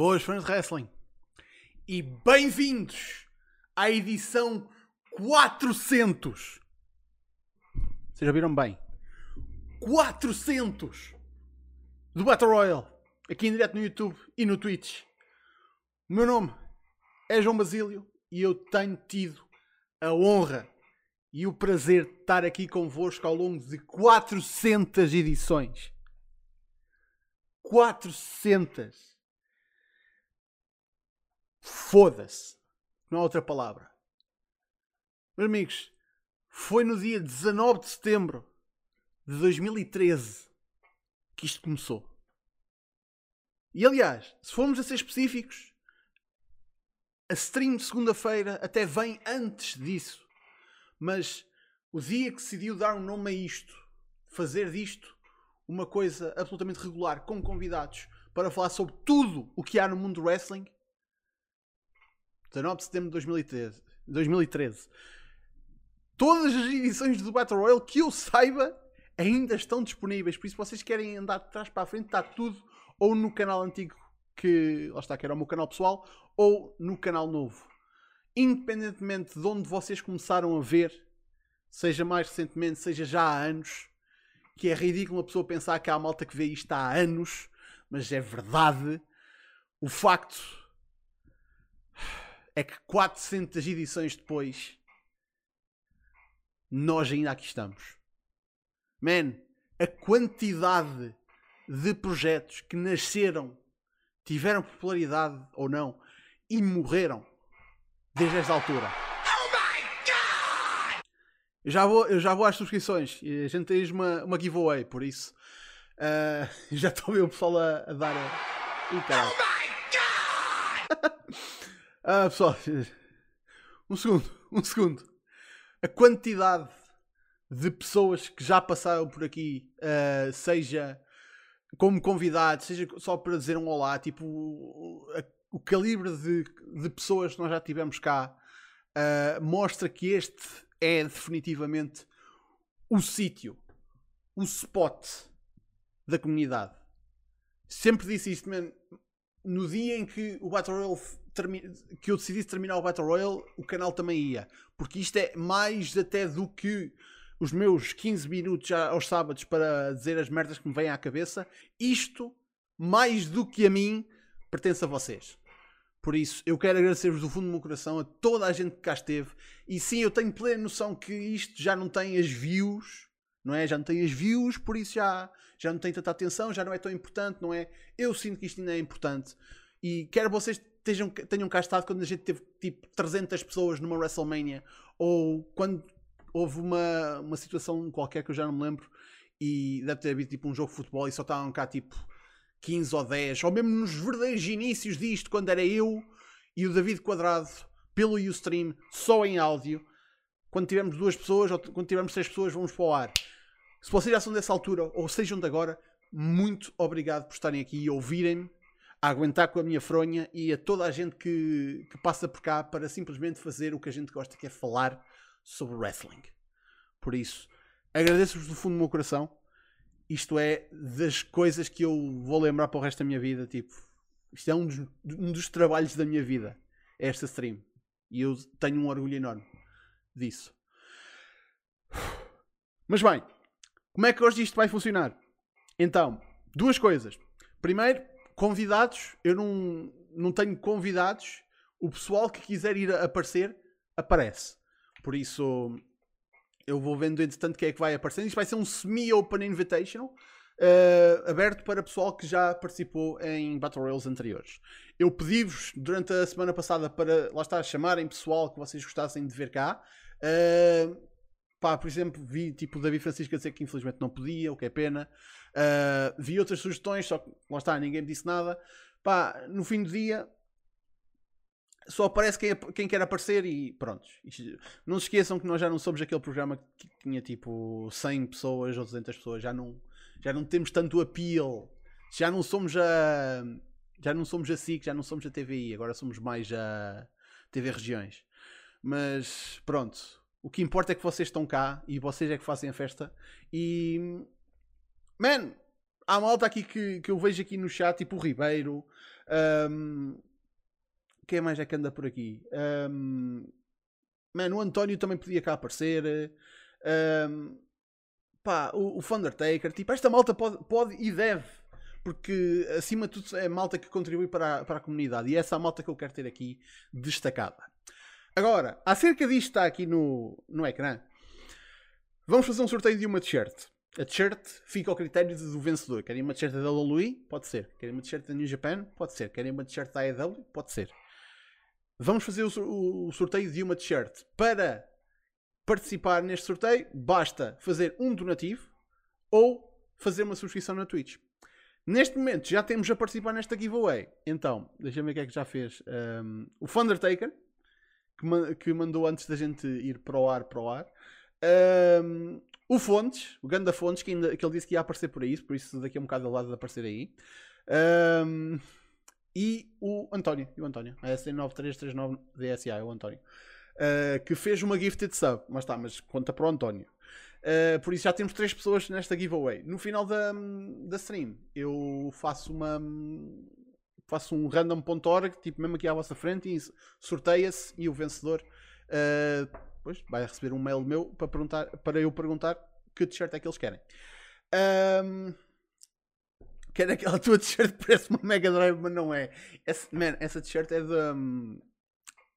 Boas fãs de wrestling. E bem-vindos à edição 400. Vocês já viram bem? 400 do Battle Royale. Aqui em direto no YouTube e no Twitch. O meu nome é João Basílio e eu tenho tido a honra e o prazer de estar aqui convosco ao longo de 400 edições. 400. Foda-se. Não há outra palavra. Meus amigos, foi no dia 19 de setembro de 2013 que isto começou. E aliás, se formos a ser específicos, a stream de segunda-feira até vem antes disso. Mas o dia que decidiu dar um nome a isto, fazer disto uma coisa absolutamente regular, com convidados, para falar sobre tudo o que há no mundo do wrestling, 19 de setembro de 2013. 2013. Todas as edições do Battle Royale que eu saiba ainda estão disponíveis. Por isso, vocês querem andar de trás para a frente, está tudo ou no canal antigo, que lá está, que era o meu canal pessoal, ou no canal novo. Independentemente de onde vocês começaram a ver, seja mais recentemente, seja já há anos, que é ridículo uma pessoa pensar que há malta que vê isto há anos, mas é verdade. O facto é que 400 edições depois, nós ainda aqui estamos. Man, a quantidade de projetos que nasceram, tiveram popularidade ou não, e morreram desde esta altura. Eu já vou, eu já vou às subscrições e a gente tem uma, uma giveaway, por isso uh, já estou a ver o pessoal a, a dar. A... Ih, caralho. Ah, pessoal, um segundo, um segundo. A quantidade de pessoas que já passaram por aqui, uh, seja como convidados, seja só para dizer um olá, tipo, o, o calibre de, de, pessoas que nós já tivemos cá, uh, mostra que este é definitivamente o sítio, o spot da comunidade. Sempre disse isto, man, no dia em que o Battle Royale que eu decidisse terminar o Battle Royale, o canal também ia. Porque isto é mais até do que os meus 15 minutos aos sábados para dizer as merdas que me vêm à cabeça. Isto, mais do que a mim, pertence a vocês. Por isso, eu quero agradecer-vos do fundo do meu coração a toda a gente que cá esteve. E sim, eu tenho plena noção que isto já não tem as views, não é? Já não tem as views, por isso já, já não tem tanta atenção, já não é tão importante, não é? Eu sinto que isto ainda é importante. E quero vocês estejam, tenham cá estado quando a gente teve tipo 300 pessoas numa WrestleMania ou quando houve uma, uma situação qualquer que eu já não me lembro e deve ter havido tipo um jogo de futebol e só estavam cá tipo 15 ou 10 ou mesmo nos verdadeiros inícios disto quando era eu e o David Quadrado pelo Ustream só em áudio. Quando tivermos duas pessoas ou quando tivermos três pessoas vamos para o ar. Se vocês já são dessa altura ou sejam de agora muito obrigado por estarem aqui e ouvirem-me a aguentar com a minha fronha e a toda a gente que, que passa por cá para simplesmente fazer o que a gente gosta, que é falar sobre wrestling. Por isso, agradeço-vos do fundo do meu coração. Isto é das coisas que eu vou lembrar para o resto da minha vida. Tipo, isto é um dos, um dos trabalhos da minha vida. É esta stream. E eu tenho um orgulho enorme disso. Mas bem, como é que hoje isto vai funcionar? Então, duas coisas. Primeiro, convidados, eu não, não tenho convidados. O pessoal que quiser ir aparecer, aparece. Por isso, eu vou vendo entretanto quem é que vai aparecer. Isto vai ser um semi-open invitational. Uh, aberto para pessoal que já participou em Battle Royales anteriores. Eu pedi-vos durante a semana passada para, lá está, chamarem pessoal que vocês gostassem de ver cá. Uh, pá, por exemplo, vi tipo o David Francisco a dizer que infelizmente não podia, o que é pena. Uh, vi outras sugestões, só que lá está, ninguém me disse nada. Pá, no fim do dia só aparece quem, quem quer aparecer e pronto. Não se esqueçam que nós já não somos aquele programa que tinha tipo 100 pessoas ou 200 pessoas, já não, já não temos tanto appeal, já não somos a. Já não somos a SIC, já não somos a TVI, agora somos mais a TV Regiões. Mas pronto, o que importa é que vocês estão cá e vocês é que fazem a festa. E Man, há malta aqui que, que eu vejo aqui no chat, tipo o Ribeiro, Um, quem mais é que anda por aqui? Um, mano, o António também podia cá aparecer. Um, pá, o, o Thundertaker. Tipo, esta malta pode, pode e deve. Porque, acima de tudo, é malta que contribui para a, para a comunidade. E é essa a malta que eu quero ter aqui destacada. Agora, acerca disto está aqui no, no ecrã. Vamos fazer um sorteio de uma t-shirt. A t-shirt fica ao critério do vencedor. Querem uma t-shirt da WWE? Pode ser. Querem uma t-shirt da New Japan? Pode ser. Querem uma t-shirt da AEW? Pode ser. Vamos fazer o, o sorteio de uma t-shirt. Para participar neste sorteio, basta fazer um donativo ou fazer uma subscrição na Twitch. Neste momento já temos a participar nesta giveaway. Então, deixa-me ver o que é que já fez. Um, o Thundertaker, que, que mandou antes da gente ir para o ar, para o ar. Um, o Fontes, o Ganda Fontes, que, ainda, que ele disse que ia aparecer por aí, por isso daqui a um bocado ao lado de aparecer aí. Um, e o António, e o António, a SC9339DSA, o António, uh, que fez uma gifted sub, mas está, mas conta para o António. Uh, por isso já temos três pessoas nesta giveaway. No final da, da stream, eu faço uma faço um random.org, tipo mesmo aqui à vossa frente, e sorteia-se e o vencedor uh, pois, vai receber um mail meu para, perguntar, para eu perguntar que t-shirt é que eles querem. Um, quero aquela tua t-shirt parece uma Mega Drive, mas não é. Essa, man, essa t-shirt é de. Um,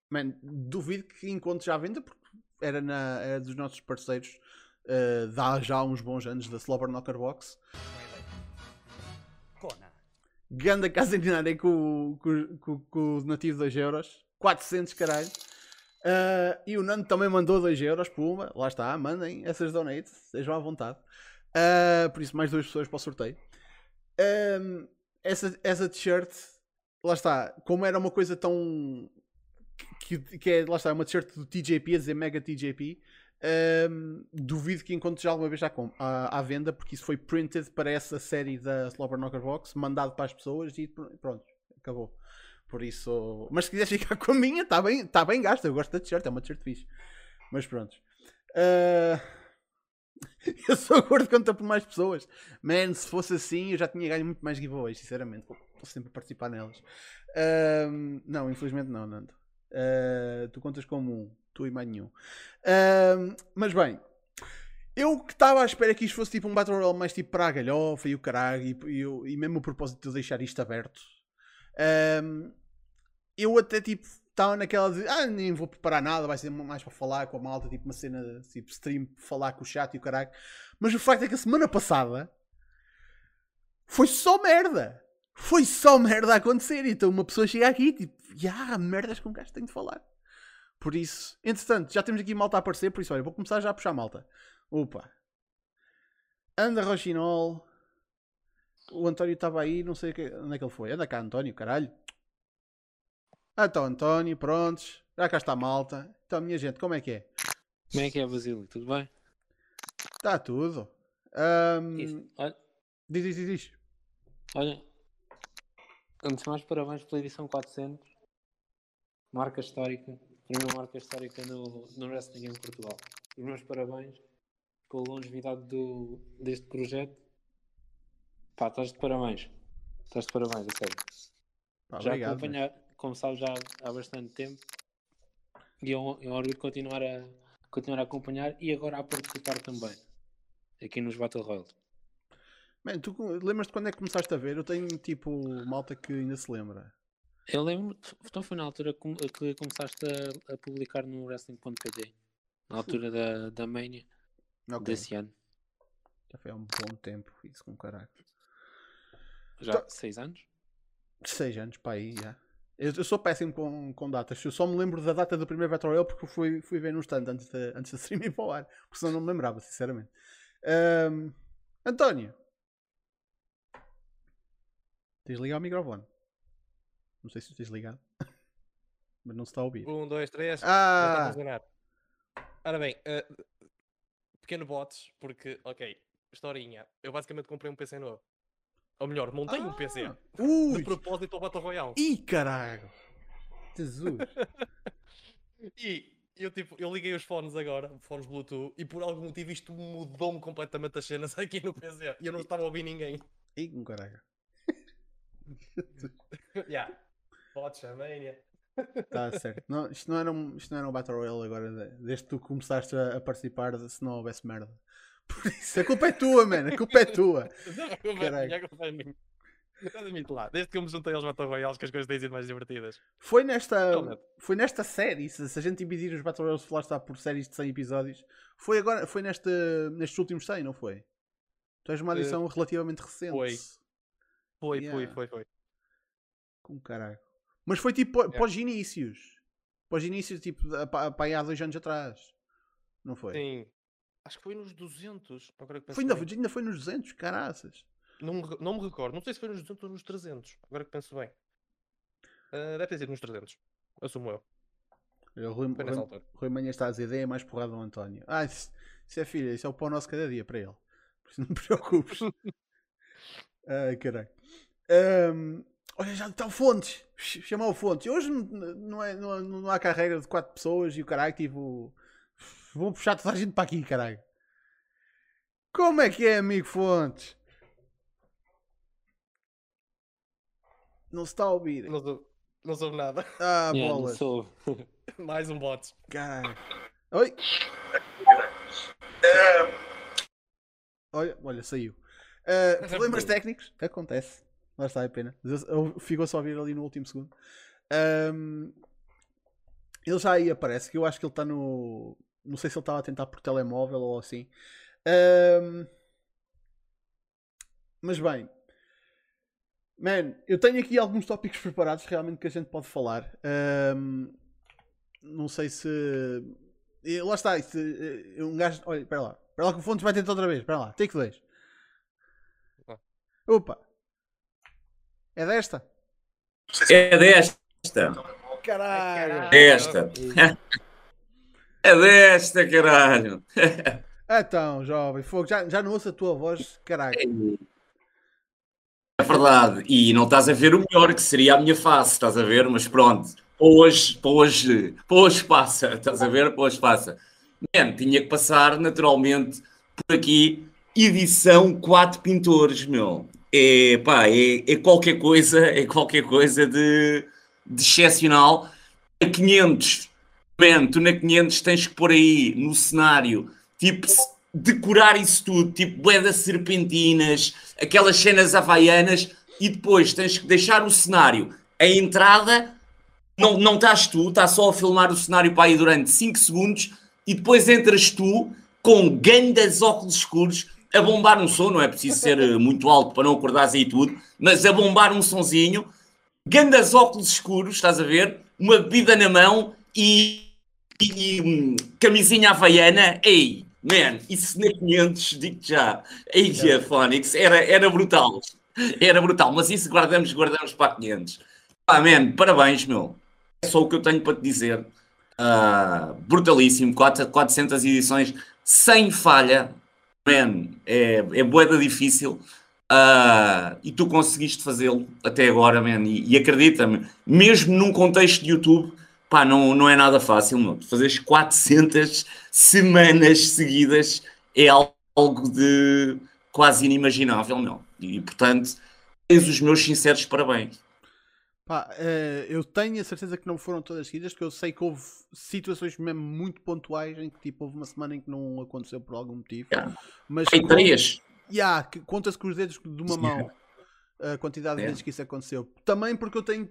man, duvido que encontres já à venda, porque era, na, era dos nossos parceiros uh, dá já uns bons anos da Slobber Knocker Box. Ganda casa de com, com, com, com o nativo 2 euros. 400 caralho. Uh, e o Nando também mandou 2 euros, puma. Lá está, mandem essas donates, sejam à vontade. Uh, por isso, mais duas pessoas para o sorteio. Um, essa essa t-shirt, lá está, como era uma coisa tão. Que, que é, lá está, uma t-shirt do TJP, a dizer Mega TJP. Um, duvido que encontre já alguma vez à, à, venda, porque isso foi printed para essa série da Slobber Knocker Box, mandado para as pessoas e pronto, acabou. Por isso, mas se quiseres ficar com a minha, está bem, tá bem gasto. Eu gosto da t-shirt, é uma t-shirt fixe. Mas pronto. Uh... eu sou gordo conta por mais pessoas. Man, se fosse assim, eu já tinha ganho muito mais giveaways, sinceramente. Estou sempre a participar nelas. Uh... Não, infelizmente não, Nando. Uh... Tu contas como um, tu e mais nenhum. Mas bem, eu que estava à espera que isto fosse tipo um Battle Royale mais tipo para a galhofa e o caralho, e, e, e mesmo o propósito de deixar isto aberto. Um, eu até tipo estava naquela de ah, nem vou preparar nada, vai ser mais para falar com a malta, tipo uma cena tipo stream, falar com o chat e o caralho. Mas o facto é que a semana passada foi só merda. Foi só merda a acontecer. Então uma pessoa chega aqui tipo, ah, merdas com um gajo tenho de falar. Por isso, entretanto, já temos aqui malta a aparecer, por isso, olha, vou começar já a puxar malta. Opa. Anda Rochinol. O António estava aí, não sei onde é que ele foi. Anda cá, António, caralho. Então, António, prontos. Já cá está a malta. Então, minha gente, como é que é? Como é que é, Basílio? Tudo bem? Está tudo. Um... Olha... Diz, diz, diz. Olha, antes de mais, parabéns pela edição 400. Marca histórica. Primeira marca histórica no, no Wrestling em Portugal. Os meus parabéns pela longevidade do, deste projeto. Pá, estás de parabéns. Estás de parabéns, a sério. Pá, já obrigado, acompanhar, mas como sabes, já há bastante tempo. E é um, é um orgulho continuar a, continuar a acompanhar e agora a participar também aqui nos Battle Royale. Man, tu lembras-te quando é que começaste a ver? Eu tenho tipo malta que ainda se lembra. Eu lembro, então foi na altura que começaste a, a publicar no Wrestling.pt, na altura da, da Mania okay. desse ano. Já foi há um bom tempo, isso com caralho. Já? Então, seis anos? Seis anos, para aí, já. Eu, sou péssimo com, com datas. Eu só me lembro da data do primeiro Battle Royale porque fui, fui ver no stand antes da, antes da stream ir para o ar. Porque senão não me lembrava, sinceramente. Um, António. Tens ligado o microfone. Não sei se tens ligado. Mas não se está a ouvir. Um, dois, três. Ah! Ora bem, uh, pequeno bots, porque, ok, historinha. Eu basicamente comprei um PC novo. Ou melhor, montei ah, um PC. Ui. De propósito ao Battle Royale. Ih, caralho! Jesus! e eu, tipo, eu liguei os fones agora, fones Bluetooth, e por algum motivo isto mudou-me completamente as cenas aqui no PC. E eu não estava a ouvir ninguém. Ih, caralho. yeah. Botcha, mania. Está certo. Não, isto, não era um, isto não era um Battle Royale agora, de- desde que tu começaste a, a participar, se não houvesse merda. Por isso, a culpa é tua, mano. A culpa é tua. Não, a é minha, a culpa é minha. Admito lá, desde que eu me juntei aos Battle Royales que as coisas têm sido mais divertidas. Foi nesta, Realmente. foi nesta série, se, se a gente dividir os Battle Royales lá está por séries de 100 episódios, foi agora, foi neste, nestes últimos 100, não foi? Tu és uma Eh, adição relativamente recente. foi. Foi, Yeah. foi, foi, foi. Com caralho. Mas foi tipo Yeah. pós inícios. Pós inícios, tipo, para aí há dois anos atrás. Não foi? Sim. Acho que foi nos 200. Agora que penso Foi ainda, bem. foi- ainda foi nos 200, caraças. Não, me, não me recordo. Não sei se foi nos 200 ou nos 300. Agora que penso bem. Ah, deve ter sido nos 300. Assumo eu. O Rui, Rui. Rui Manhã está a dizer, ideia mais porrada do António. Ah, isso, isso é filha, isso é o pão nosso cada dia para ele. Por isso não te preocupes. Ai, caralho. Ahm, olha, já está o Fontes. Ch- Chamar o Fontes. Hoje não, é, não, há- não há carreira de quatro pessoas e o caralho, tipo. Vou puxar toda a gente para aqui, caralho. Como é que é, amigo Fontes? Não se está a ouvir. Não, sou, não soube nada. Ah, Yeah, não bolas. soube. Mais um bot. Caralho. Oi. Olha, olha, saiu. Uh, problemas técnicos, acontece. Lá está, é pena. Ficou só a vir ali no último segundo. Ahm, ele já aí aparece, que eu acho que ele está no. Não sei se ele estava a tentar por telemóvel ou assim. Ahm, mas bem. Man, eu tenho aqui alguns tópicos preparados realmente que a gente pode falar. Ahm, não sei se. e Lá está, isso, eh, um gajo. Olha, espera lá. Espera lá que o Fontes vai tentar outra vez. Espera lá, take 2. Ah. Opa! É desta? É desta. Caralho! Desta. É desta, caralho. Então, jovem, fogo, já, já não ouço a tua voz, caralho. É verdade. E não estás a ver o melhor, que seria a minha face, estás a ver? Mas pronto. Para hoje, para hoje, para hoje passa. Estás a ver? Para hoje passa. Man, tinha que passar naturalmente por aqui. Edição 4 pintores, meu. É, pá, é, é qualquer coisa, é qualquer coisa de, de excepcional. A 500, man, tu na 500 tens que pôr aí no cenário, tipo, decorar isso tudo, tipo, bué das serpentinas, aquelas cenas havaianas, e depois tens que deixar o cenário. A entrada, não, não estás tu, estás só a filmar o cenário para aí durante 5 segundos, e depois entras tu com grandes óculos escuros a bombar um som, não é preciso ser eh, muito alto para não acordares aí tudo, mas a bombar um sonzinho, grandes óculos escuros, estás a ver? Uma bebida na mão e, e, hum, camisinha havaiana. Ei, man, isso na 500, digo-te já. Ei, Phonics, era, era brutal. Era brutal, mas isso guardamos, guardamos para a 500. Ah, man, parabéns, meu. É só o que eu tenho para te dizer. Ah, brutalíssimo, quatro- 400 edições sem falha. Man, é, é boeda difícil. Ah, e tu conseguiste fazê-lo até agora, man. E, e acredita-me, mesmo num contexto de YouTube, pá, não, não é nada fácil, meu. Fazeres 400 semanas seguidas é algo de quase inimaginável, meu. E portanto, tens os meus sinceros parabéns. Pá, eh, eu tenho a certeza que não foram todas seguidas, porque eu sei que houve situações mesmo muito pontuais em que tipo, houve uma semana em que não aconteceu por algum motivo. Yeah. Mas Em três. Yeah, conta-se com os dedos de uma mão a quantidade de vezes que isso aconteceu. Também porque eu tenho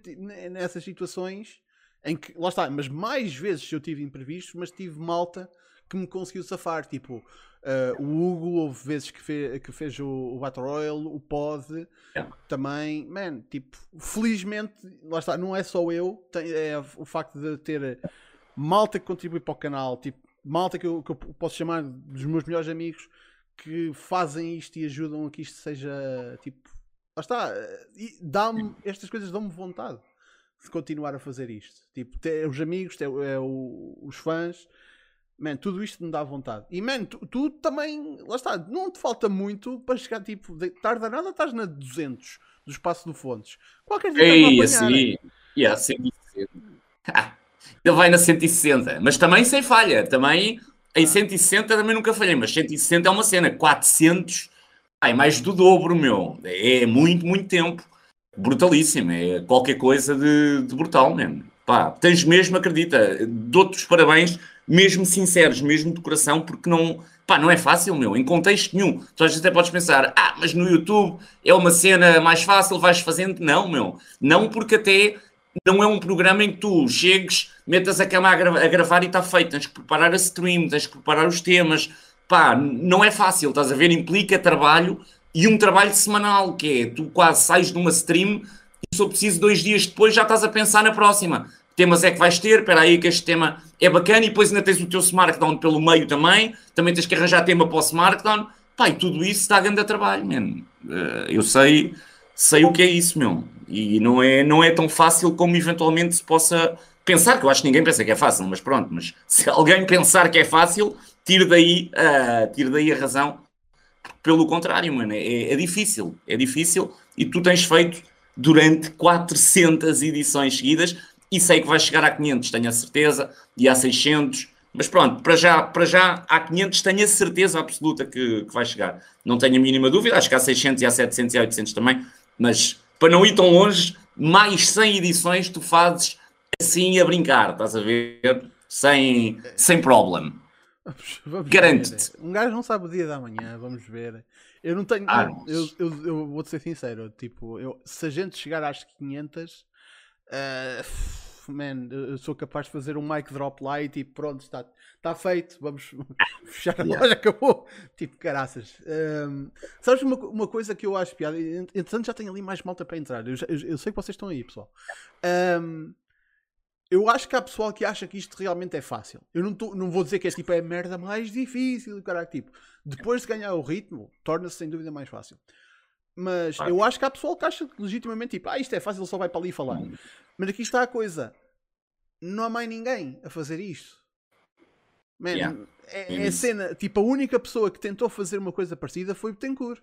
nessas situações em que, lá está, mas mais vezes eu tive imprevistos, mas tive malta que me conseguiu safar. Tipo, eh, o Hugo, houve vezes que, fe- que fez o, o Battle Royale, o Pod Yeah. também. Man, tipo, felizmente, lá está, não é só eu, tem- é o facto de ter malta que contribui para o canal, tipo, malta que eu, que eu posso chamar dos meus melhores amigos que fazem isto e ajudam a que isto seja tipo. Lá está, e dá-me, estas coisas dão-me vontade de continuar a fazer isto. Tipo, ter os amigos, ter, é, o- os fãs, man, tudo isto me dá vontade. E man, tu, tu também, lá está, não te falta muito para chegar, tipo, de, tarda nada, estás na 200 do espaço do Fontes. Qualquer dia Ei, estás-me a apanhar. assim. Yeah, 160. Ah, Ele vai na 160, mas também sem falha. Também em 160 também nunca falhei, mas 160 é uma cena. 400, ai, mais do dobro, meu. É muito, muito tempo. Brutalíssimo, é qualquer coisa de, de brutal mesmo. Pá, tens mesmo, acredita, dou-te os parabéns, mesmo sinceros, mesmo de coração, porque não, pá, não é fácil, meu, em contexto nenhum. Tu às vezes até podes pensar, ah, mas no YouTube é uma cena mais fácil, vais fazendo. Não, meu, não porque até não é um programa em que tu chegues, metas a cama a, gra a gravar e está feito. Tens que preparar a stream, tens que preparar os temas. Pá, não é fácil, estás a ver? Implica trabalho e um trabalho semanal, que é tu quase sais de uma stream e só preciso dois dias depois já estás a pensar na próxima. Temas é que vais ter, espera aí que este tema é bacana e depois ainda tens o teu Smartdown pelo meio também, também tens que arranjar tema para o Smartdown. E tudo isso está a grande trabalho, mano. Uh, eu sei, sei o que é isso, meu. E não é, não é tão fácil como eventualmente se possa pensar, que eu acho que ninguém pensa que é fácil, mas pronto, mas se alguém pensar que é fácil, tire daí, uh, daí a razão. Pelo contrário, mano, é, é difícil, é difícil e tu tens feito durante 400 edições seguidas e sei que vai chegar a 500, tenho a certeza, e a 600, mas pronto, para já, para já há 500 tenho a certeza absoluta que, que vai chegar. Não tenho a mínima dúvida, acho que há 600 e há 700 e há 800 também, mas para não ir tão longe, mais 100 edições tu fazes assim a brincar, estás a ver? Sem, sem problema. Garanto-te. Um gajo não sabe o dia da manhã, vamos ver. Eu não tenho. Ah, não, eu, eu, eu vou-te ser sincero, tipo, eu, se a gente chegar às 500, uh, eh, man, eu sou capaz de fazer um mic drop lá e tipo, pronto, está, está feito, vamos fechar a loja, acabou. Tipo, caraças. Um, sabes uma, uma coisa que eu acho piada? Entretanto, já tenho ali mais malta para entrar. Eu, eu, eu sei que vocês estão aí, pessoal. Um, eu acho que há pessoal que acha que isto realmente é fácil. Eu não, tô, não vou dizer que é tipo é a merda mais difícil, caraca, tipo, depois de ganhar o ritmo, torna-se sem dúvida mais fácil. Mas ah. eu acho que há pessoal que acha legitimamente tipo, ah, isto é fácil, só vai para ali falar. Hum. Mas aqui está a coisa: não há mais ninguém a fazer isto. Man, yeah. é, é a cena, tipo, a única pessoa que tentou fazer uma coisa parecida foi o Betancourt.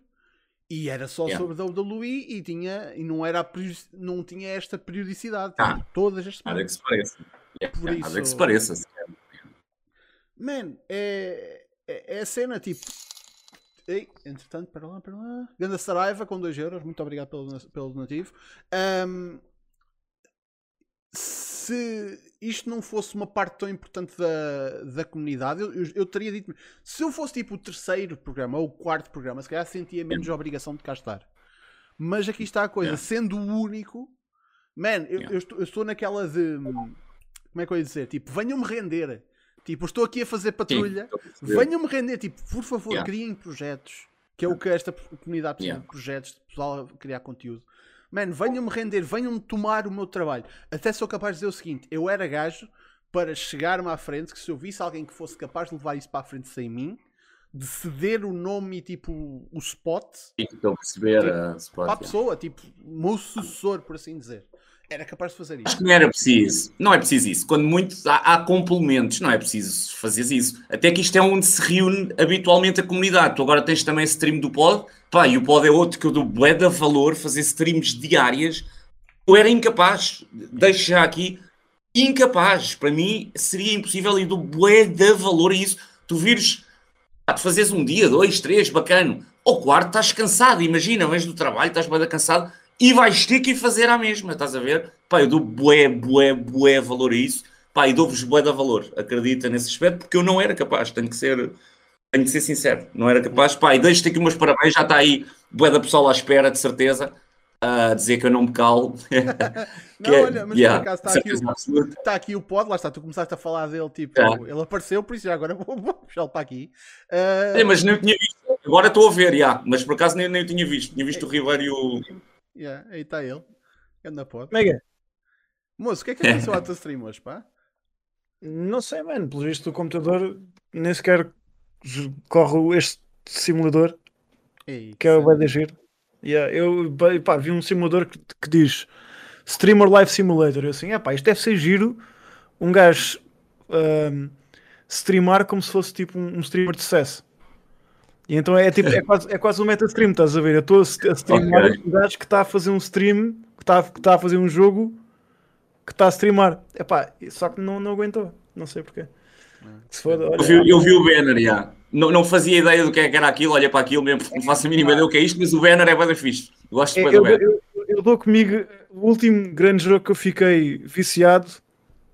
E era só yeah. sobre WWE e, tinha, e não, era não tinha esta periodicidade. Ah, todas as semanas. Nada que se pareça. Yeah, Por isso... Nada que se pareça. Man, é, é, é a cena tipo. Ei, entretanto, para lá, para lá. Ganda Saraiva com 2 euros, muito obrigado pelo, pelo donativo. Um, se isto não fosse uma parte tão importante da, da comunidade, eu, eu, eu, teria dito. Se eu fosse tipo o terceiro programa ou o quarto programa, se calhar sentia menos a obrigação de cá estar. Mas aqui está a coisa, yeah. sendo o único, man, eu, yeah. eu, estou, eu, estou, naquela de. Como é que eu ia dizer? Tipo, venham-me render. Tipo, estou aqui a fazer patrulha, venham-me render. Tipo, por favor, yeah. criem projetos. Que é o que esta comunidade precisa de projetos, de pessoal a criar conteúdo. Mano, venham-me render, venham-me tomar o meu trabalho. Até sou capaz de dizer o seguinte: eu era gajo para chegar-me à frente, que se eu visse alguém que fosse capaz de levar isso para a frente sem mim, de ceder o nome e tipo o spot. E então perceber tipo, a spot, para a pessoa, tipo, o meu sucessor, por assim dizer era capaz de fazer isso. Acho que não era preciso. Não é preciso isso. Quando muito há, há, complementos, não é preciso fazer isso. Até que isto é onde se reúne habitualmente a comunidade. Tu agora tens também stream do pod. Pá, e o pod é outro que eu dou bué de valor, fazer streams diárias. Eu era incapaz. Deixo já aqui. Incapaz. Para mim seria impossível e dou bué de valor a isso. Tu vires, pá, tu fazes um dia, dois, três, bacana. Ao quarto estás cansado. Imagina, vens do trabalho, estás bué cansado e vais ter que fazer a mesma, estás a ver? Pá, eu dou bué, bué, bué valor a isso, pá, e dou-vos bué da valor, acredita nesse aspecto, porque eu não era capaz, tenho que ser, tenho que ser sincero, não era capaz, pá, e deixo-te aqui umas parabéns, já está aí bué da pessoa à espera, de certeza, a dizer que eu não me calo. não, é, olha, mas yeah, por acaso está aqui, o, está aqui o pod, lá está, tu começaste a falar dele, tipo, ele apareceu, por isso já agora vou, vou puxá-lo para aqui. Uh... É, mas nem tinha visto, agora estou a ver, já, mas por acaso nem, nem tinha visto, tinha visto o Ribeiro e o Yeah, aí está ele. Anda pode. Mega. Moço, o que é que aconteceu à tua stream hoje, pá? Não sei, mano. Pelo visto do computador nem sequer corre este simulador. Ei, que é o Bad Giro. Yeah, eu pá, vi um simulador que, que, diz Streamer Live Simulator. Eu assim, é pá, isto deve ser giro. Um gajo um, streamar como se fosse tipo um, um streamer de sucesso. E então é, tipo, é, quase, é quase um meta stream, estás a ver? Eu estou a streamar okay. um gajo que está a fazer um stream, que está, que está a fazer um jogo que está a streamar. Epá, só que não, não aguentou, não sei porquê. Foda, olha, eu, vi, eu vi o banner, já. Não, não fazia ideia do que, é que era aquilo, olha para aquilo mesmo, não faço a mínima ideia do que é isto, mas o banner é bem fixe. Gosto de é, eu, eu, eu dou comigo. O último grande jogo que eu fiquei viciado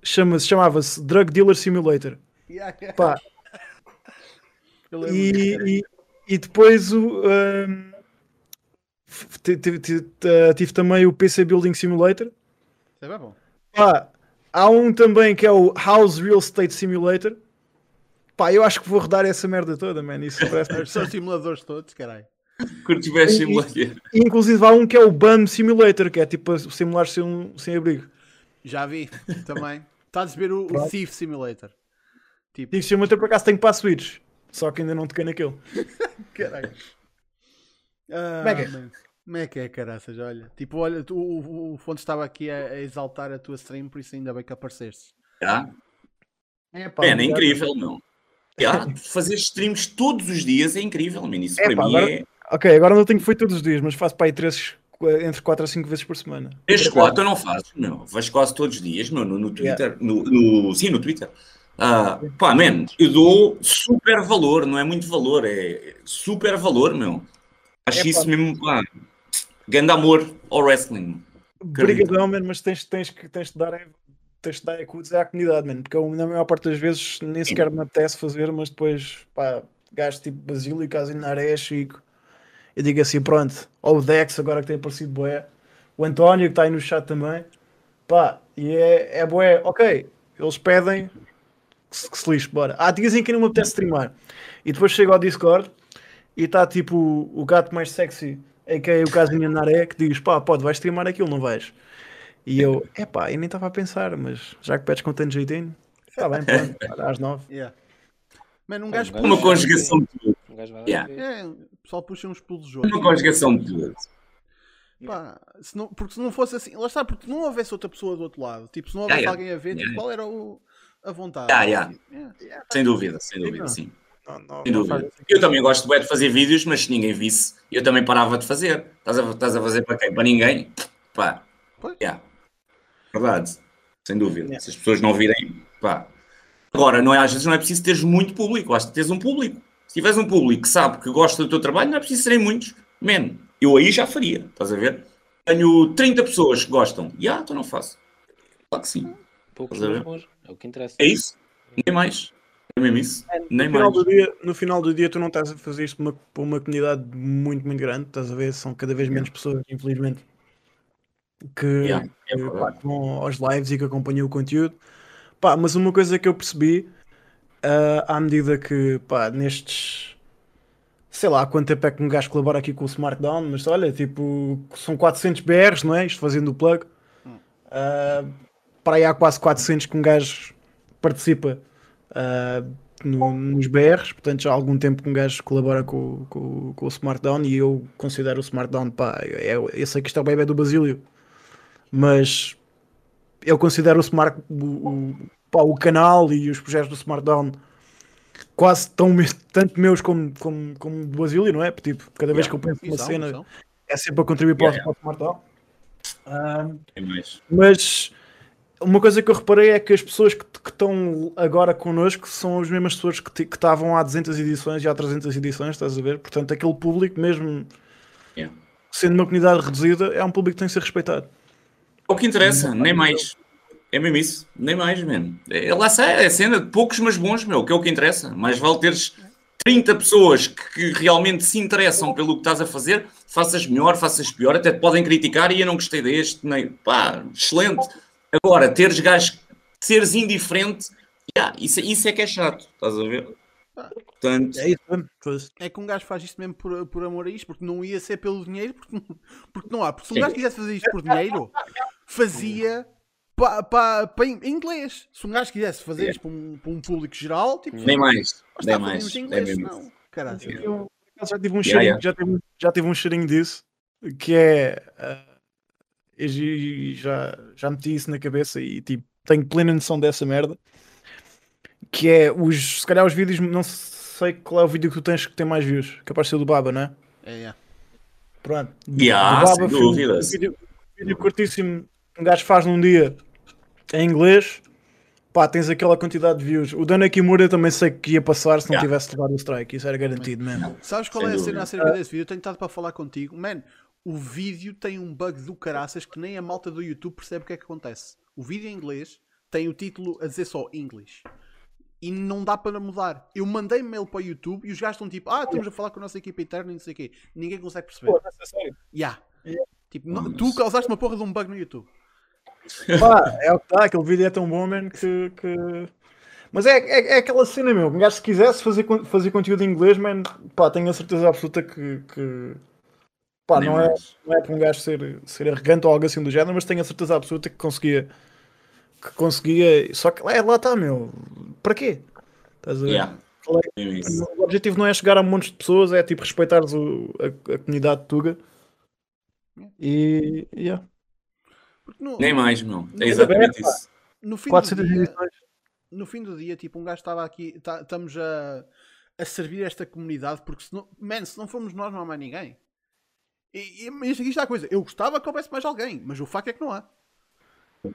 chama chamava-se Drug Dealer Simulator. Yeah, yeah. Pá, Eu e, e, e depois o. ah, tive também o PC Building Simulator. Isso é bem bom. Pá, há um também que é o House Real Estate Simulator. Pá, eu acho que vou rodar essa merda toda, man. Isso parece. São os simuladores todos, caralho. Quando tiver E- simulator. E, inclusive há um que é o BAM Simulator, que é tipo a simular sem, um, sem abrigo. Já vi também. Estás a ver o, o. Thief Simulator. Tipo, Digo Simulator por acaso tenho passwords. Só que ainda não toquei naquele. caralho. Ah, Como é que é? man. Como é que é, caraças? Olha, tipo, olha, tu, o, o Fonte estava aqui a, a exaltar a tua stream, por isso ainda bem que apareceste. Já? É, pá, Man, é incrível, meu. Já, fazer streams todos os dias é incrível, man. Isso É, para pá, mim agora- é. Ok, agora não tenho feito todos os dias, mas faço para aí três, entre 4 a 5 vezes por semana. Este quatro eu não faço, meu. Vejo quase todos os dias, meu, no, no Twitter. No, no- sim, no Twitter. Ah, pá, man, eu dou super valor, não é muito valor, é super valor, meu. Acho É, pá. isso mesmo, pá. Grande amor ao wrestling. Obrigadão, man, mas tens, tens, que, tens de dar é- tens de dar acudos à comunidade, man, porque eu, na maior parte das vezes nem sequer me apetece fazer, mas depois, pá, gajo tipo Basílio, Casinaré, Chico, eu digo assim, pronto, ou o Dex, agora que tem aparecido boé, o António, que está aí no chat também, pá, e é, é boé, ok, eles pedem que se, que se lixe, bora. Há dias em que não me apetece streamar, e depois chego ao Discord e está tipo o gato mais sexy, a.k.a. o Casinha Naré, que diz, pá, pode, vais streamar aquilo, não vais? E eu, epá, eu nem estava a pensar, mas já que pedes com tanto jeitinho, está bem, pronto, às nove. Yeah. Mano, um gajo Uma puxa. conjugação de tudo. Um gajo vai lá Yeah. É, o pessoal puxa uns pulos juntos. Uma conjugação de tudo. Pá, se não, porque se não fosse assim, lá está, porque não houvesse outra pessoa do outro lado, tipo, se não houvesse Yeah, alguém a ver, tipo, Yeah. qual era o, a vontade? Yeah, yeah. Yeah, yeah. Sem dúvida, sem dúvida, sim. Não, não, Sem dúvida. Eu também gosto de fazer vídeos, mas se ninguém visse, eu também parava de fazer. Estás a, estás a fazer para quem? Para ninguém? Pá. Pois. Yeah. Verdade. Sem dúvida. Yeah. Se as pessoas não virem, pá. Agora, não é, às vezes não é preciso teres muito público, basta teres um público. Se tiveres um público que sabe que gosta do teu trabalho, não é preciso serem muitos. Man, eu aí já faria, estás a ver? Tenho 30 pessoas que gostam. E ah, então não faço. Claro que sim. Poucos Estás a ver? É o que interessa. É isso. Nem mais. É mesmo isso. Nem no, final mais. do dia, no final do dia, tu não estás a fazer isto para uma, para uma comunidade muito, muito grande. Estás a ver? São cada vez menos pessoas, infelizmente, que, Yeah, é que, vão aos lives e que acompanham o conteúdo. Pá, mas uma coisa que eu percebi ah, à medida que, pá, nestes. Sei lá há quanto tempo é que um gajo colabora aqui com o Smartdown, mas olha, tipo, são 400 BRs, não é? Isto fazendo o plug. Ah, para aí há quase 400 que um gajo participa ah, no- nos BRs, portanto já há algum tempo que um gajo colabora com, com, com o Smartdown e eu considero o Smartdown, pá, é, eu sei que isto é o bebê do Basílio, mas eu considero o, Smart, o, o, pá, o canal e os projetos do Smartdown quase tão tanto meus como, como, como do Basílio, não é? Tipo, cada vez que eu penso numa cena são. é sempre a contribuir para, o- Yeah, para o Smartdown. Ah, Nem mais. mas uma coisa que eu reparei é que as pessoas que, que estão agora connosco são as mesmas pessoas que estavam há 200 edições e há 300 edições, estás a ver? Portanto, aquele público, mesmo Yeah. sendo uma comunidade reduzida, é um público que tem que ser respeitado. É o que interessa, nem mais. É mesmo isso, nem mais, mesmo. É, lá sai, é a cena de poucos, mas bons, meu, que é o que interessa. Mais vale teres 30 pessoas que, que realmente se interessam pelo que estás a fazer, faças melhor, faças pior, até te podem criticar e eu não gostei deste, nem, pá, excelente. Agora, teres gajos, seres indiferente, yeah, isso, isso é que é chato, estás a ver? Portanto, É isso. É que um gajo faz isto mesmo por, por amor a isto, porque não ia ser pelo dinheiro, porque, não- porque não há. Porque se um gajo quisesse fazer isto por dinheiro, fazia para pa, pa, em inglês. Se um gajo quisesse fazer isto para um, para um público geral, tipo, nem mais, nem está, mais. em É inglês, não. Caralho. Eu já tive um Yeah, cheirinho, yeah. Já, tive, já tive um cheirinho disso, que é. ah, j- já, já meti isso na cabeça e tipo, tenho plena noção dessa merda. Que é os. Se calhar os vídeos, não sei qual é o vídeo que tu tens que tem mais views. Capaz de ser o do Baba, não é? É, é. Pronto. Yeah, Do sem filme, dúvida. um vídeo, um vídeo curtíssimo, um gajo faz num dia em inglês, pá, tens aquela quantidade de views. O Dana Kimura também sei que ia passar se não Yeah. tivesse levado o strike, isso era garantido mesmo. Sabes qual Sem é a dúvida. cena acerca desse vídeo? Eu tenho estado para falar contigo. Man, o vídeo tem um bug do caraças que nem a malta do YouTube percebe o que é que acontece. O vídeo em inglês tem o título a dizer só English. E não dá para mudar. Eu mandei mail para o YouTube e os gajos estão tipo, ah, estamos a falar com a nossa equipa interna e não sei o quê. Ninguém consegue perceber. Pô, é sério? Yeah. yeah. Tipo, não, tu causaste uma porra de um bug no YouTube. Pá, é o que está, aquele vídeo é tão bom, man, que. que... Mas é, é, é, aquela cena, meu. Um gajo, se quisesse fazer, fazer conteúdo em inglês, man, pá, tenho a certeza absoluta que. que... Pá, não é, não é para um gajo ser, ser arrogante ou algo assim do género, mas tenho a certeza absoluta que conseguia. Que conseguia. Só que é, lá está, meu. Para quê? Estás a ver? Yeah. O objetivo não é chegar a montes de pessoas, é tipo respeitares o, a, a comunidade de Tuga. E. Yeah. No, Nem mais, meu. É exatamente isso. No fim, do dia, no fim do dia, tipo, um gajo estava aqui, tá, estamos a, a servir esta comunidade, porque se não, man, se não formos nós, não há mais ninguém. E, e isto aqui está a coisa. Eu gostava que houvesse mais alguém, mas o facto é que não há.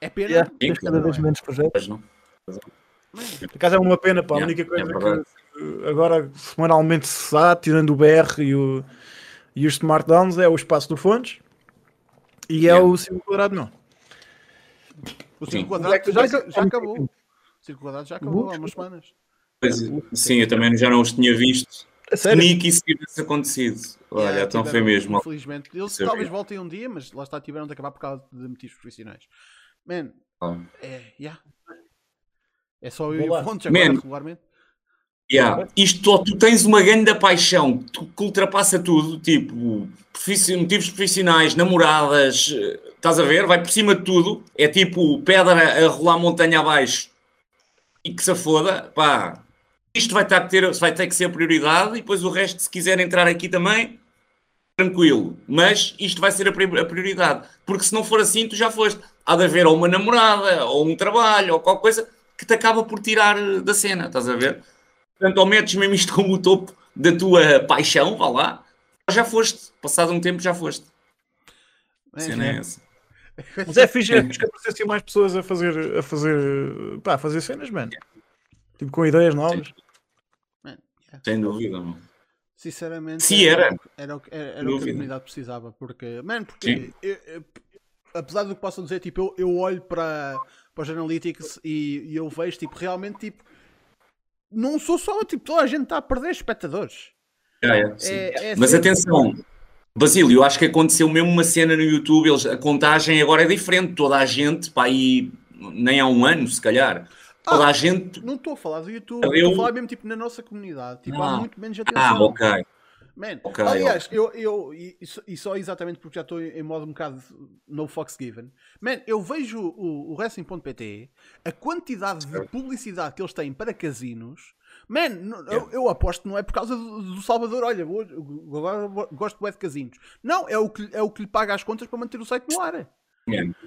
É pena. Yeah, tens cada vez menos projetos. Não. Por acaso é uma pena, pá. A única coisa é que agora semanalmente se dá, tirando o BR e, o, e os Smart Downs, é o espaço do Fontes e é o Círculo Quadrado, não. O Círculo Quadrado já, já acabou. O Círculo Quadrado já acabou há umas semanas. Pois, sim, eu também já não os tinha visto. Que isso tivesse acontecido. Olha, é, então foi mesmo. Infelizmente. Eles talvez voltem um dia, mas lá está, tiveram de acabar por causa de motivos profissionais. Man, ah. é, yeah. é só eu e o Fontes agora, Man. regularmente. Yeah. Isto, tu tens uma grande paixão que ultrapassa tudo, tipo, motivos profissionais, namoradas, eh, estás a ver? Vai por cima de tudo, é tipo pedra a rolar montanha abaixo e que se foda, pá. Isto vai ter, que ter, vai ter que ser a prioridade e depois o resto, se quiser entrar aqui também, tranquilo. Mas isto vai ser a prioridade, porque se não for assim, tu já foste. Há de haver ou uma namorada, ou um trabalho, ou qualquer coisa que te acaba por tirar da cena, estás a ver? Portanto, ou metes mesmo isto como o topo da tua paixão, vá lá, já foste. Passado um tempo já foste. É, cena é essa. Mas é fixe, é que aparecessem mais pessoas a fazer, a fazer, pá, a fazer cenas, mano. Tipo, com ideias novas. Man, yeah. Sem dúvida, mano. Sinceramente, Sim, era. Era, era, era, era o que a comunidade precisava. Porque, mano, porque eu, eu, apesar do que possam dizer, tipo, eu, eu olho para, para os analytics e, e eu vejo, tipo, realmente, tipo, não sou só, tipo, toda a gente está a perder espectadores. É, é, é Mas sempre... atenção, Basílio, eu acho que aconteceu mesmo uma cena no YouTube, eles, a contagem agora é diferente, toda a gente, pá, aí nem há um ano, se calhar. Toda ah, a gente. Não estou a falar do YouTube, eu... estou a falar mesmo tipo na nossa comunidade. Tipo, ah. há muito menos atenção. Ah, ok. Man, okay, aliás, okay. eu, eu e, e, só exatamente porque já estou em modo um bocado no Fox Given, man, eu vejo o, o Wrestling.pt, a quantidade de publicidade que eles têm para casinos, man, eu, eu, aposto não é por causa do, do Salvador, olha, agora gosto de casinos. Não, é o, que, é o que lhe paga as contas para manter o site no ar.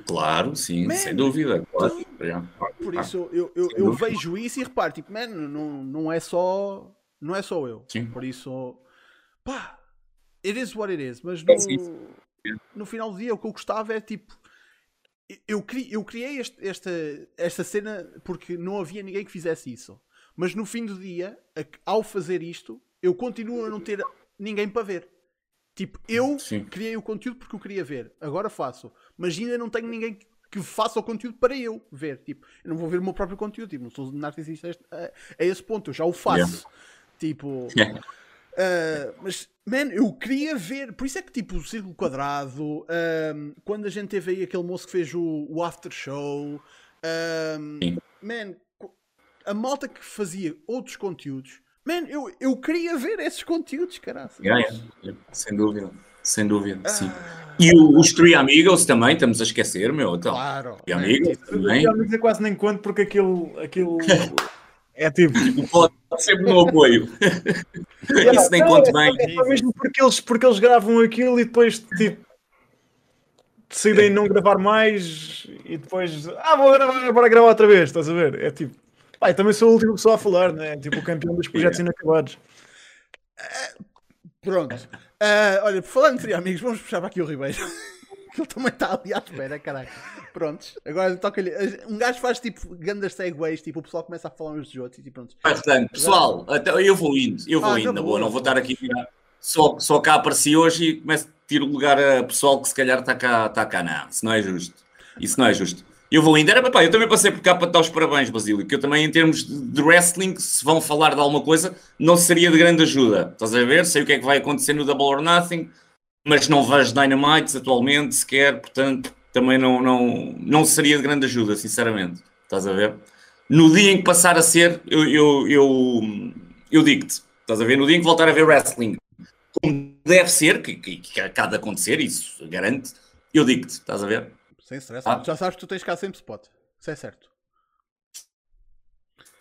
Claro, sim, man, sem dúvida. Claro. Então, por isso eu, eu, eu vejo isso e reparo, tipo, man, não, não é só. Não é só eu. Sim. Por isso pá, it is what it is, mas no, no final do dia o que eu gostava é tipo. Eu, cri, eu criei este, esta, esta cena porque não havia ninguém que fizesse isso. Mas no fim do dia, ao fazer isto, eu continuo a não ter ninguém para ver. Tipo, eu Sim. criei o conteúdo porque eu queria ver. Agora faço. Mas ainda não tenho ninguém que faça o conteúdo para eu ver. Tipo, eu não vou ver o meu próprio conteúdo. Tipo, não sou narcisista a, a esse ponto. Eu já o faço. Yeah. Tipo. Yeah. Uh, mas, man, eu queria ver. Por isso é que, tipo, o Círculo Quadrado, um, quando a gente teve aí aquele moço que fez o, o After Show, um, man, a malta que fazia outros conteúdos, man, eu, eu queria ver esses conteúdos, caralho. Yeah, yeah. Sem dúvida, sem dúvida, ah. sim. E o, os Three Amigos também, estamos a esquecer, meu. Então. Claro. E Amigos também. Three Amigos é quase nem conto porque aquilo. aquilo... É tipo. Pode sempre no apoio. Isso nem conto bem. É, é mesmo porque eles, porque eles gravam aquilo e depois tipo, decidem não gravar mais e depois. Ah, vou gravar, bora gravar outra vez, estás a ver? É tipo. Pá, também sou o último pessoa a falar, né? Tipo o campeão dos projetos inacabados. Uh, pronto. Uh, olha, falando entre amigos, vamos puxar para aqui o Ribeiro. Ele também está ali à espera, caralho. Prontos, agora toca-lhe. Um gajo faz tipo grandes segways, tipo o pessoal começa a falar uns dos outros e tipo, pronto. Portanto, pessoal, até, eu vou indo, eu vou ah, indo, na boa, não vou estar aqui a tirar. Só, só cá apareci hoje e começo tiro o lugar a pessoal que se calhar está cá, está cá, não. Isso não é justo. Isso não é justo. Eu vou ainda, era, pá, eu também passei por cá para te dar os parabéns, Basílio, que eu também, em termos de wrestling, se vão falar de alguma coisa, não seria de grande ajuda. Estás a ver? Sei o que é que vai acontecer no Double or Nothing, mas não vejo Dynamites atualmente sequer, portanto, também não, não, não seria de grande ajuda, sinceramente. Estás a ver? No dia em que passar a ser, eu, eu, eu, eu digo-te, estás a ver? No dia em que voltar a ver wrestling, como deve ser, que, que, que acaba de acontecer, isso garante, eu digo-te, estás a ver? Sem stress. Ah. Já sabes que tu tens cá sempre spot. Isso é certo.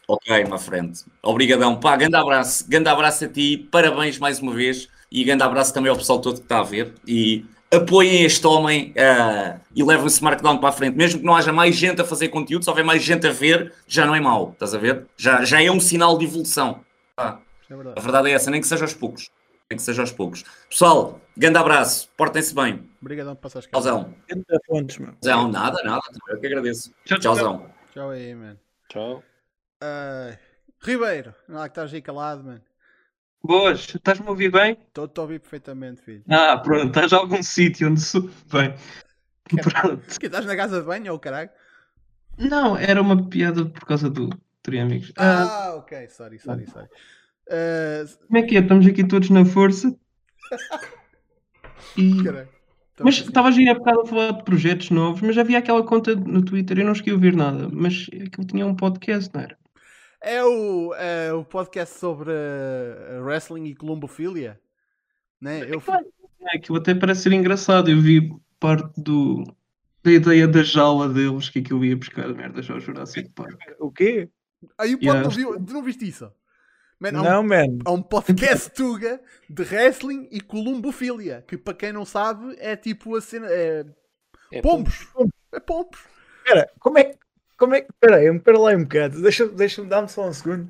Ok, my friend. Obrigadão. Pá, grande abraço. Grande abraço a ti. Parabéns mais uma vez. E grande abraço também ao pessoal todo que está a ver. E apoiem este homem uh, e levem esse Markdown para a frente. Mesmo que não haja mais gente a fazer conteúdo, se houver mais gente a ver, já não é mau. Estás a ver? Já, já é um sinal de evolução. Ah, é verdade. A verdade é essa, nem que seja aos poucos. Nem que seja aos poucos. Pessoal, grande abraço. Portem-se bem. Obrigadão por passar as Tchauzão. Tchauzão, nada, nada. Eu que agradeço. Tchau, Tchauzão. Tchau aí, mano. Tchau. Uh, Ribeiro, não há que estás aí calado, mano. Boas, estás-me a ouvir bem? Estou-te a ouvir perfeitamente, filho. Ah, pronto, estás a algum sítio onde sou bem. Pronto. Que estás na casa de banho ou caralho? Não, era uma piada por causa do Triamigos. Ah, ah, ok, sorry, sorry, sorry. Uh... Como é que é? Estamos aqui todos na força. E... Mas estavas aí a bocado a falar de projetos novos, mas havia aquela conta no Twitter, eu não esqueci ouvir nada, mas aquilo tinha um podcast, não era? É o, é o podcast sobre uh, wrestling e columbofilia, né? Eu... É, aquilo até parece ser engraçado, eu vi parte do, da ideia da jaula deles, que aquilo ia buscar merdas ao Jurassic Park. O quê? Aí o yeah. não, viu, não viste isso? Man, não, um, man. Há um podcast Tuga de wrestling e columbofilia, que para quem não sabe é tipo a cena. É, é pombos. pombos. É pombos. Espera, como é, como é que. Espera aí, espera lá um bocado. Deixa-me deixa dar-me só um segundo.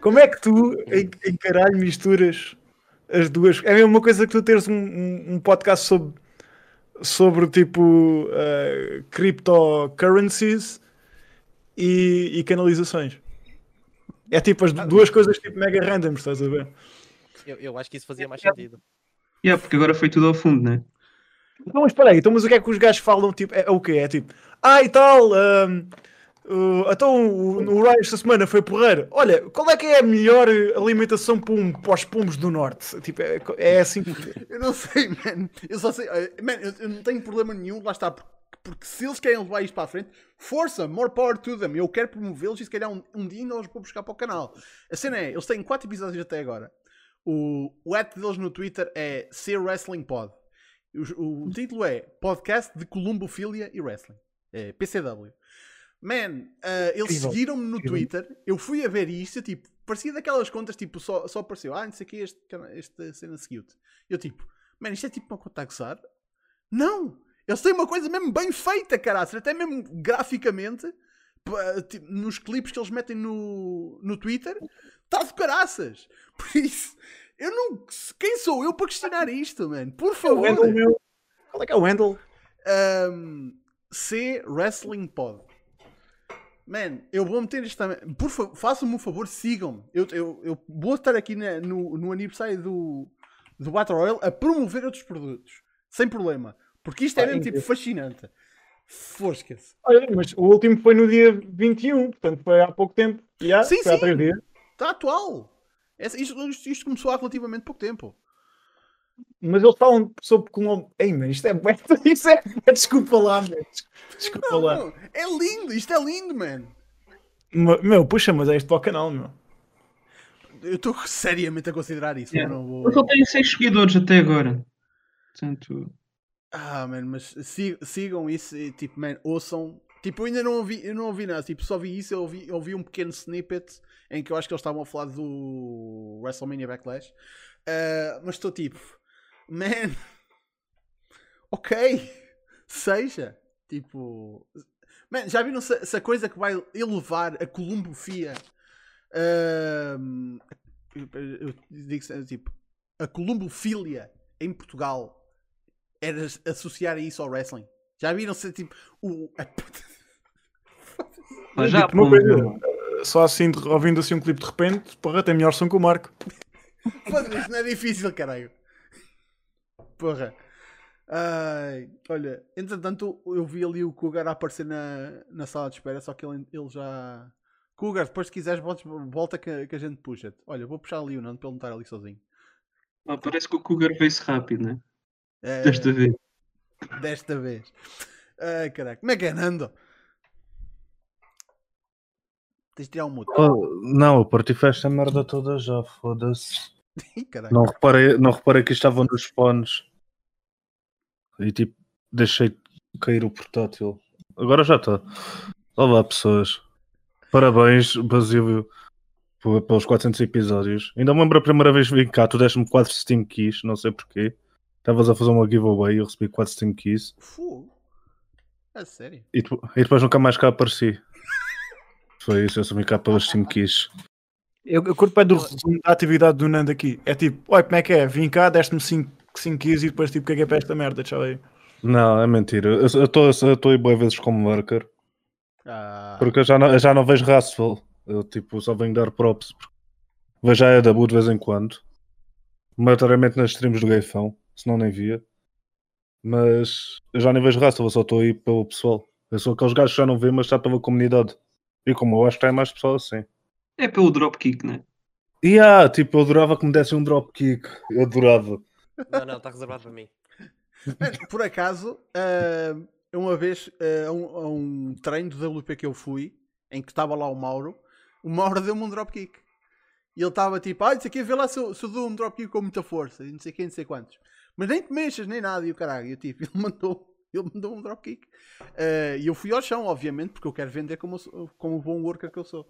Como é que tu, em, em caralho, misturas as duas? É a mesma coisa que tu teres um, um, um podcast sobre, sobre tipo uh, cryptocurrencies e, e canalizações. É tipo as duas coisas tipo mega random, estás a ver? Eu, eu acho que isso fazia mais sentido. É, yeah, porque agora foi tudo ao fundo, né? Então, mas espera aí, então, mas o que é que os gajos falam? Tipo, é, é o quê? É tipo, ah, e tal, um, uh, então o, o Ryan esta semana foi porreiro. Olha, qual é que é a melhor alimentação para, um, para os pombos do norte? Tipo, é, é assim. eu não sei, man. Eu só sei, man, eu, eu não tenho problema nenhum, lá está, porque porque se eles querem levar isto para a frente, força, more power to them. Eu quero promovê-los e se calhar um, um dia ainda os vou buscar para o canal. A cena é, eles têm 4 episódios até agora. O, o at deles no Twitter é Ser Wrestling Pod. O, o, título é Podcast de Columbofilia e Wrestling. É PCW. Man, uh, eles seguiram-me no Twitter. Eu fui a ver isto, tipo, parecia daquelas contas, tipo, só, só apareceu. Ah, não sei o que, este, esta cena seguiu-te. Eu, tipo, man, isto é tipo uma conta a gozar? Não! Eles têm uma coisa mesmo bem feita, caralho. Até mesmo graficamente, tipo, nos clipes que eles metem no, no Twitter, está de caraças. Por isso, eu não. Quem sou eu para questionar isto, mano? Por favor. É Qual é que é o handle? Um, C Wrestling Pod. Man, eu vou meter isto também. Por favor, façam-me um favor, sigam-me. Eu, eu, eu vou estar aqui na, no, no aniversário do, do Battle Royale a promover outros produtos. Sem problema. Porque isto é mesmo tipo fascinante. Fosca-se. Olha, mas o último foi no dia 21, portanto foi há pouco tempo. Yeah, sim, sim. Está atual. Isto, isto, isto, começou há relativamente pouco tempo. Mas eles falam sobre como. Ei, mano, isto é. Isto é. Desculpa lá, mano. Desculpa não, lá. Não. É lindo, isto é lindo, mano. Meu, puxa, mas é isto para o canal, meu. Eu estou seriamente a considerar isso. Yeah. Eu, vou... eu só tenho 6 seguidores até agora. Portanto. Ah, mano, mas sigam isso e tipo, man, ouçam. Tipo, eu ainda não ouvi, eu não ouvi nada, tipo, só vi isso, eu ouvi, eu ouvi um pequeno snippet em que eu acho que eles estavam a falar do WrestleMania Backlash. Uh, mas estou tipo, man, ok, seja, tipo, man, já viram se, se a coisa que vai elevar a columbofia, uh, eu, digo tipo, a columbofilia em Portugal era associar isso ao wrestling. Já viram se tipo o. Mas já, tipo, coisa, só assim, ouvindo assim um clipe de repente, porra, tem melhor som que o Marco. Foda-se, não é difícil, caralho. Porra. Ai, olha, entretanto eu vi ali o Cougar a aparecer na, na sala de espera, só que ele, ele já. Cougar, depois se quiseres, volta que, que a gente puxa-te. Olha, vou puxar ali o Nando para ele não estar ali sozinho. Ah, parece que o Cougar veio-se rápido, né? Desta vez. Desta vez. Ai, caraca. Como é que é, Nando? Tens de tirar um mute. Oh, não, eu parti esta merda toda já, foda-se. não, reparei, não reparei que estavam nos fones. E tipo, deixei cair o portátil. Agora já está. Olá, pessoas. Parabéns, Basílio, pelos 400 episódios. Ainda me lembro a primeira vez que vim cá, tu deste-me 4 Steam Keys, não sei porquê. Estavas a fazer uma giveaway e eu recebi 4 Steam Keys. Fu. É sério? E, e, depois nunca mais cá apareci. Foi isso, eu sumi cá pelas Steam Keys. Eu, eu curto bem do resumo da atividade do Nando aqui. É tipo, oi, como é que é? Vim cá, deste-me 5 5 quilos e depois tipo, o que é que é para esta merda? Tchau aí. Não, é mentira. Eu estou aí boas vezes como worker. Ah. Porque eu já não, eu já não vejo Rassful. Eu tipo, só venho dar props. Vejo a Edabu de vez em quando. Maioritariamente nas streams do Gaifão, senão nem via. Mas eu já nem vejo Rassful, eu só estou aí pelo pessoal. Eu sou aqueles gajos que já não vê, mas está pela comunidade. E como eu acho que tem mais pessoal assim. É pelo dropkick, né? E yeah, tipo, eu adorava que me desse um dropkick. Eu adorava. Não, não, está reservado para mim. Por acaso, uh, uma vez uh, a, um, a, um, treino do WP que eu fui, em que estava lá o Mauro, o Mauro deu-me um dropkick. E ele estava tipo, ah, isso aqui vê lá se eu, se eu dou um dropkick com muita força, e não sei quem, não sei quantos. Mas nem te mexas, nem nada, e o caralho. Eu tipo, ele mandou, ele mandou um dropkick. Uh, e eu fui ao chão, obviamente, porque eu quero vender como, como o bom worker que eu sou.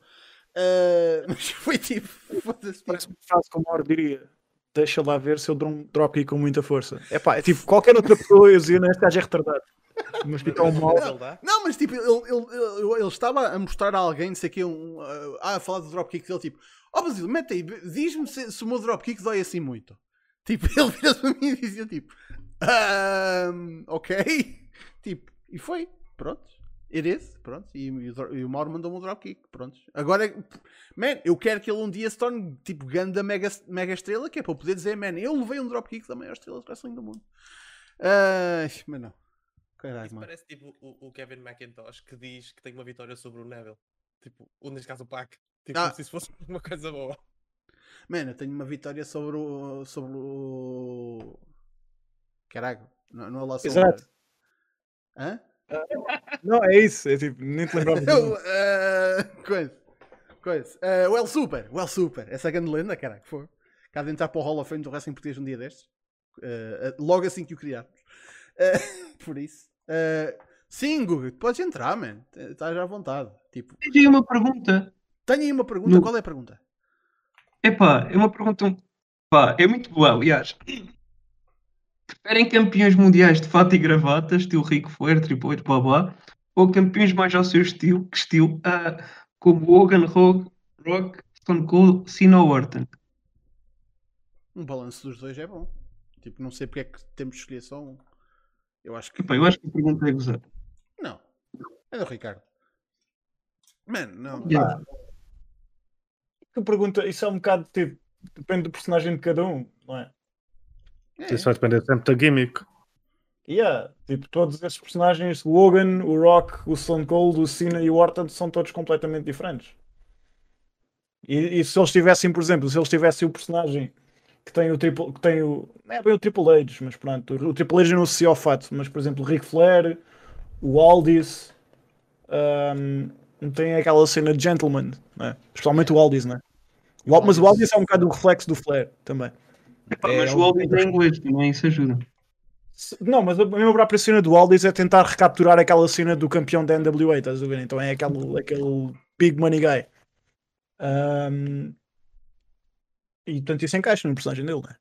Uh, mas foi tipo, foda-se. Parece uma frase como o Mauro diria deixa lá ver se eu dou um drop com muita força. É pá, é tipo, qualquer outra pessoa eu dizia, este gajo é retardado. Mas fica um mal. Não, mas tipo, ele, ele, ele, ele, estava a mostrar a alguém, não sei o que, um, uh, a falar do dropkick dele, tipo, ó oh, Basílio, mete aí, diz-me se, se, o meu dropkick dói assim muito. Tipo, ele vira-se para mim e dizia, tipo, um, ok. Tipo, e foi, pronto. It is, pronto. E, e o Mauro mandou-me um dropkick, pronto. Agora, man, eu quero que ele um dia se torne tipo ganda mega, mega estrela, que é para eu poder dizer, man, eu levei um dropkick da maior estrela de wrestling do mundo. Uh, mas não. Caralho, Isso mano. parece tipo o, o, Kevin McIntosh que diz que tem uma vitória sobre o Neville. Tipo, ou neste caso o Pac. Tipo, ah. se isso fosse uma coisa boa. Mano, eu tenho uma vitória sobre o. sobre o. Caralho, não, não é lá sobre. Exato. Hã? Não, é isso. É tipo, nem te lembrava. uh, coisa. Coisa. Uh, o El Super. O El Super. Essa é grande lenda, cara. Que foi. Cá de entrar para o Hall of Fame do Wrestling Português um dia destes. Uh, logo assim que o criámos. por isso. sim, Google, podes entrar, man. Estás à vontade. Tipo, Tenho aí uma pergunta. Tenho aí uma pergunta. No... Qual é a pergunta? Epá, é uma pergunta. Pá, é muito boa, aliás. Preferem campeões mundiais de fato e gravata, estilo Rico Flair, Triple H, blá blá, ou campeões mais ao seu estilo, que estilo uh, como Hogan, Rock, Rock, Stone Cold, Cena Orton? Um balanço dos dois é bom. Tipo, não sei porque é que temos de escolher só um. Eu acho que. Epá, eu acho que a pergunta é gozar. Não. É do Ricardo. Mano, não. Yeah. Que pergunta, isso é um bocado tipo. Depende do personagem de cada um, não é? É. Isso vai depender sempre da gimmick. Yeah, tipo, todos esses personagens, o Logan, o Rock, o Stone Cold, o Cena e o Orton são todos completamente diferentes. E, e, se eles tivessem, por exemplo, se eles tivessem o personagem que tem o triple, que tem o, não é bem o Triple H, mas pronto, o, o Triple H não associa ao fato, mas por exemplo, o Ric Flair, o Aldis, um, tem aquela cena de gentleman, né? especialmente o Aldis, né? O, mas o Aldis é um bocado o reflexo do Flair também. Epá, é, mas o Aldis é inglês também, isso ajuda. Não, mas a minha própria cena do Aldis é tentar recapturar aquela cena do campeão da NWA, estás a ver? Então é aquele, aquele big money guy. Um, e portanto isso encaixa no personagem dele, né?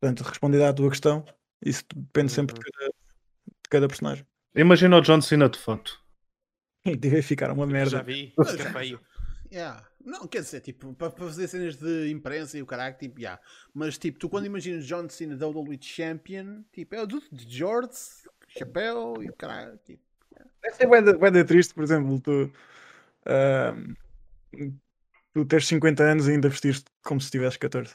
Portanto, respondendo à tua questão, isso depende sempre de uhum. cada, de cada personagem. Imagina o John Cena de fato. Deve ficar uma merda. Já vi, fica feio. Yeah. Não, quer dizer, tipo, para fazer cenas de imprensa e o caralho, tipo, yeah. Mas, tipo, tu quando imaginas John Cena WWE Champion, tipo, é o dude de George, chapéu e o caralho, tipo. Yeah. Deve ser bem, bem triste, por exemplo, tu, uh, tu tens 50 anos e ainda vestiste como se tivesse 14.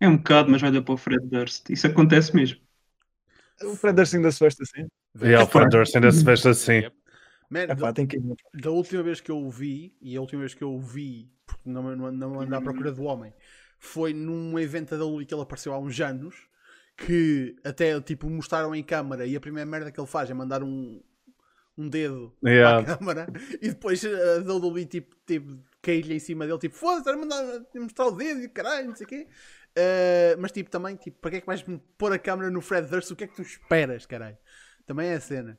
É um bocado, mas vai dar para o Fred Durst. Isso acontece mesmo. O Fred Durst ainda se veste assim. E o Fred Durst ainda se veste assim. Man, É pá, da, que da última vez que eu o vi, e a última vez que eu o vi, porque não, não, não ando à procura do homem, foi num evento da Luli que ele apareceu há uns anos, que até tipo mostraram em câmara e a primeira merda que ele faz é mandar um, um dedo Yeah. a câmara e depois a WWE tipo, tipo cair-lhe em cima dele, tipo, foda-se, era mandar mostrar o dedo e caralho, não sei o quê. Uh, mas tipo, também, tipo, para que é que vais pôr a câmera no Fred Durst? O que é que tu esperas, caralho? Também é a cena.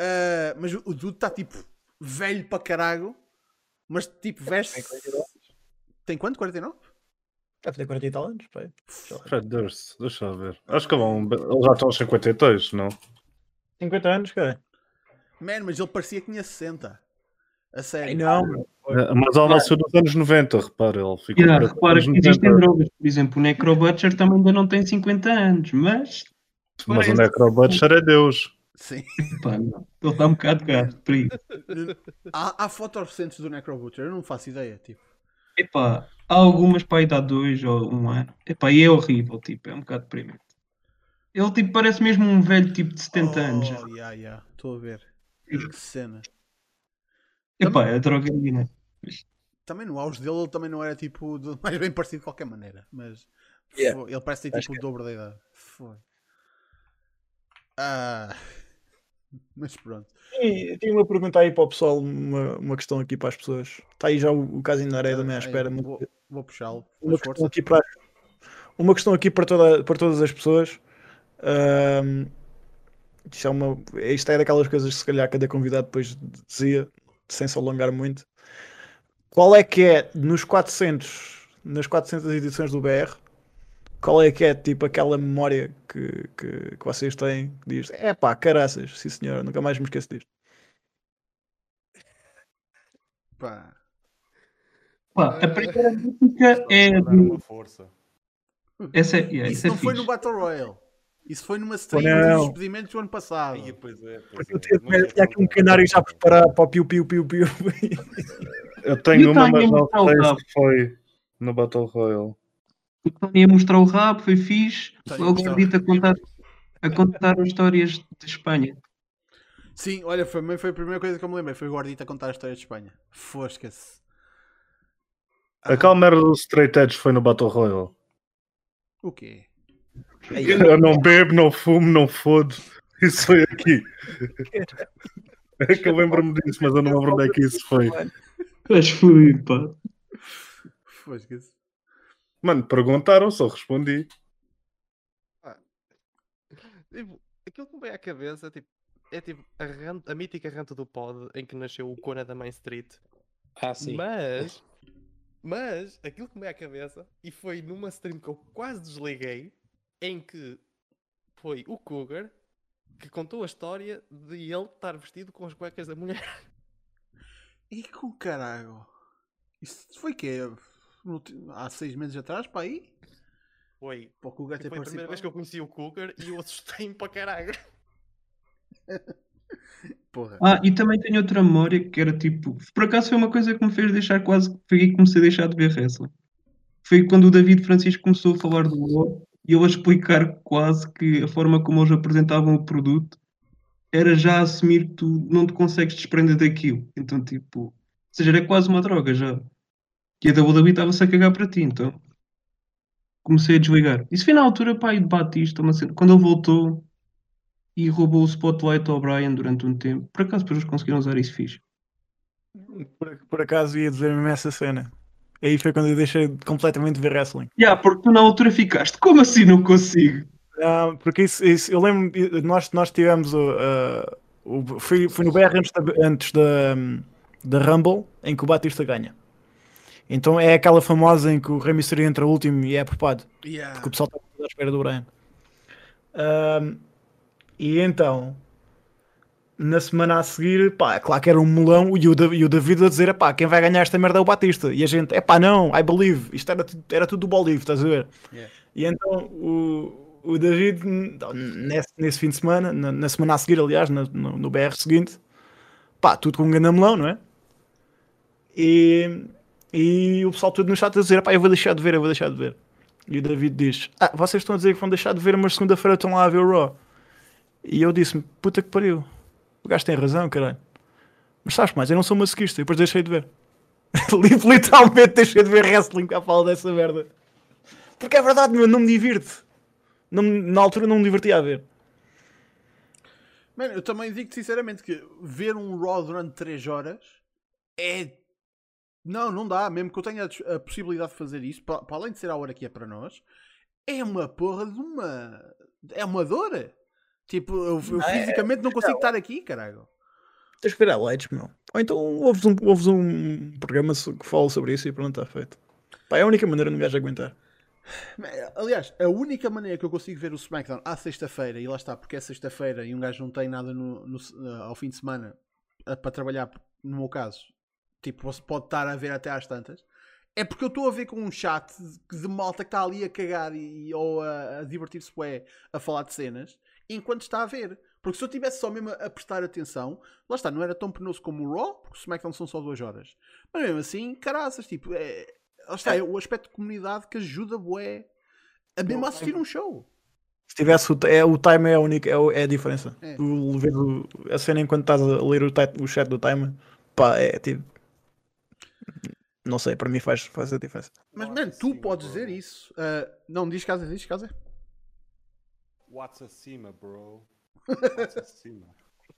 Uh, mas o, Dude está tipo velho para caralho, mas tipo veste. Tem quanto? 49? Deve ter 40 e tal anos. Fred Durst, deixa eu ver. Acho que vão. Eles já estão aos 52, não? 50 anos, cara. Man, mas ele parecia que tinha 60. A sério. não. É, Mas ele nasceu nos anos 90, repara. Ele ficou Yeah, repara que existem 90. drogas, por exemplo, o Necro Butcher também ainda não tem 50 anos, mas Mas o parece- Necro Butcher é Deus. Sim. pá, não. ele está um bocado gato por aí. Há, há fotos recentes do Necro Butcher, eu não faço ideia. Tipo. Epá, há algumas para aí dá dois ou um ano. Epá, e é horrível, tipo, é um bocado deprimente. Ele tipo parece mesmo um velho tipo de 70 anos. já. Oh, yeah, yeah. Estou a ver. Que cena. Epá, é drogaria, né? Também no auge dele, ele também não era tipo do mais bem parecido de qualquer maneira. Mas Yeah. ele parece ter Acho tipo o dobro da idade. Foi. Ah. Mas pronto. E tenho uma pergunta aí para o pessoal, uma, uma questão aqui para as pessoas. Está aí já o, o caso ainda areia da minha Aí, espera. Vou, vou puxá-lo. Uma questão, aqui para, uma questão aqui para, toda, para todas as pessoas. Ahm, isto, é uma, isto é daquelas coisas que se calhar cada convidado depois dizia, sem se alongar muito. Qual é que é, nos 400, nas 400 edições do BR, qual é que é tipo aquela memória que, que, que vocês têm que diz, é pá, caraças, sim senhor, nunca mais me esqueço disto. Pá. Pá, a primeira música é uma força. Essa é, yeah, Isso essa é não foi fixe. no Battle Royale. Isso foi numa stream Não. dos despedimentos do ano passado. Aí, pois é, pois Porque é. eu tinha, tinha aqui um canário já preparado para o piu-piu-piu-piu. Eu tenho E o uma, Tony mas não sei se foi no Battle Royale. O Tony ia mostrar o rabo, foi fixe. Logo o acredito a contar, a contar histórias de Espanha. Sim, olha, foi, foi a primeira coisa que eu me lembrei. Foi o Gordito a contar a história de Espanha. Fosca-se. Ah, Aquela merda do Straight Edge foi no Battle Royale. O quê? Eu não bebo, não fumo, não fodo. Isso foi aqui. É que eu lembro-me disso, mas eu não lembro onde é que isso foi. Estás fodido, pá. Fosca-se. Mano, perguntaram, só respondi. Tipo, aquilo que me vem à cabeça tipo, é tipo a, a mítica ranta do pod em que nasceu o Cona da Main Street. Ah, sim. Mas, mas, aquilo que me vem à cabeça, e foi numa stream que eu quase desliguei, em que foi o Cougar que contou a história de ele estar vestido com as cuecas da mulher. E com caralho? Isso foi quê? No ti- Há seis meses atrás, para aí? Foi. Para o Cougar ter foi a primeira vez que eu conheci o Cougar e eu assustei-me para caralho. Porra. Ah, e também tenho outra memória que era tipo. Por acaso foi uma coisa que me fez deixar quase. Foi aí que comecei a deixar de ver wrestling. Foi quando o David Francisco começou a falar do Raw e eu a explicar quase que a forma como eles apresentavam o produto era já assumir que tu não te consegues desprender daquilo. Então, tipo. Ou seja, era quase uma droga já. E a WWE estava-se a cagar para ti, então. Comecei a desligar. Isso foi na altura, pá, de Batista, cena- quando ele voltou e roubou o spotlight ao Brian durante um tempo. Por acaso, depois eles conseguiram usar isso fixe. Por, por acaso ia dizer mesmo essa cena. Aí foi quando eu deixei de completamente ver wrestling. Yeah, porque tu na altura ficaste, como assim não consigo? Não, porque isso, isso- eu lembro, nós, nós tivemos o. uh, o fui, fui no BR antes, da, antes da, da Rumble em que o Batista ganha. Então é aquela famosa em que o Rey Mysterio entra último e é apropado. Yeah. Porque o pessoal está à espera do Brian. Ahm, e então, na semana a seguir, pá, claro que era um melão e o, e o David a dizer, pá, quem vai ganhar esta merda é o Batista. E a gente, é pá, não, I believe. Isto era, tudo- era tudo do Bolive, estás a ver? Yeah. E então o, o David, nesse, nesse fim de semana, na, na semana a seguir, aliás, na- no, no BR seguinte, pá, tudo com um grande melão, não é? E, e o pessoal todo no chat a dizer, pá, eu vou deixar de ver, eu vou deixar de ver. E o David diz: Ah, vocês estão a dizer que vão deixar de ver, mas segunda-feira estão lá a ver o Raw. E eu disse-me, puta que pariu, o gajo tem razão, caralho. Mas sabes mais, eu não sou masoquista, e depois deixei de ver. Literalmente deixei de ver wrestling à fala dessa merda. Porque é verdade, meu, não me divirte. Não, na altura não me divertia a ver. Mano, eu também digo sinceramente que ver um Raw durante 3 horas é. Não, não dá. Mesmo que eu tenha a, possibilidade de fazer isso, para, para, além de ser a hora que é para nós, é uma porra de uma. É uma dor. Tipo, eu, eu é, fisicamente não consigo estar aqui, caralho. Tens que ver highlights, meu. Ou então ouves um, ouves um programa que fala sobre isso e pronto, está feito. Pá, é a única maneira de um gajo aguentar. Aliás, a única maneira que eu consigo ver o SmackDown à sexta-feira, e lá está, porque é sexta-feira e um gajo não tem nada no, no, uh, ao fim de semana uh, para trabalhar, no meu caso, tipo, você pode estar a ver até às tantas, é porque eu estou a ver com um chat de, de malta que está ali a cagar e, ou a, a divertir-se a falar de cenas enquanto está a ver. Porque se eu tivesse só mesmo a, prestar atenção, lá está, não era tão penoso como o Raw, porque o SmackDown são só duas horas. Mas mesmo assim, caraças, tipo, é, lá está, é o aspecto de comunidade que ajuda bué a mesmo assistir um show. Se tivesse o, é, o time é a única, é, é a diferença. É. O, ver a cena enquanto estás a ler o, o chat do time, pá, é tipo. Não sei, para mim faz, faz a diferença. Mas, mano, tu podes dizer isso. Uh, não, diz casa, diz casa. What's acima, bro? What's acima?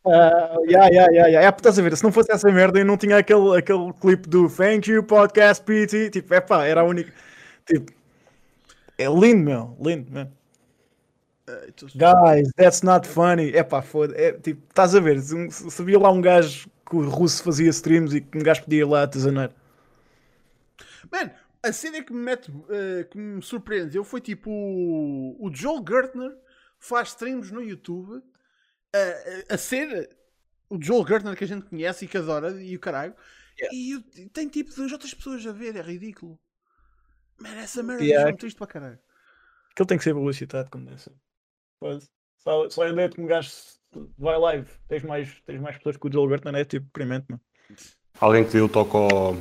Uh, yeah, yeah, yeah, yeah. É, estás a ver, se não fosse essa merda eu não tinha aquele, aquele clipe do Thank You Podcast PT. Tipo, é pá, era a única. Tipo, é lindo, meu. Lindo, meu. Guys, that's not funny. É pá, foda. É, tipo, estás a ver, se, se via lá um gajo que o russo fazia streams e que um gajo podia ir lá a tesoneiro. Man, a cena que me, mete, uh, que me surpreendeu foi tipo o, o Joel Gertner faz streams no YouTube a, a, ser o Joel Gertner que a gente conhece e que adora e o caralho. Yeah. E, tem tipo duas outras pessoas a ver, é ridículo. Mano, essa merda yeah. é triste para caralho. Aquilo tem que ser publicitado como deve ser. Só, só a ideia de que um gajo vai live, tens mais, tens mais pessoas que o Joel Gertner é tipo deprimente, mano. Alguém que deu o toque ao,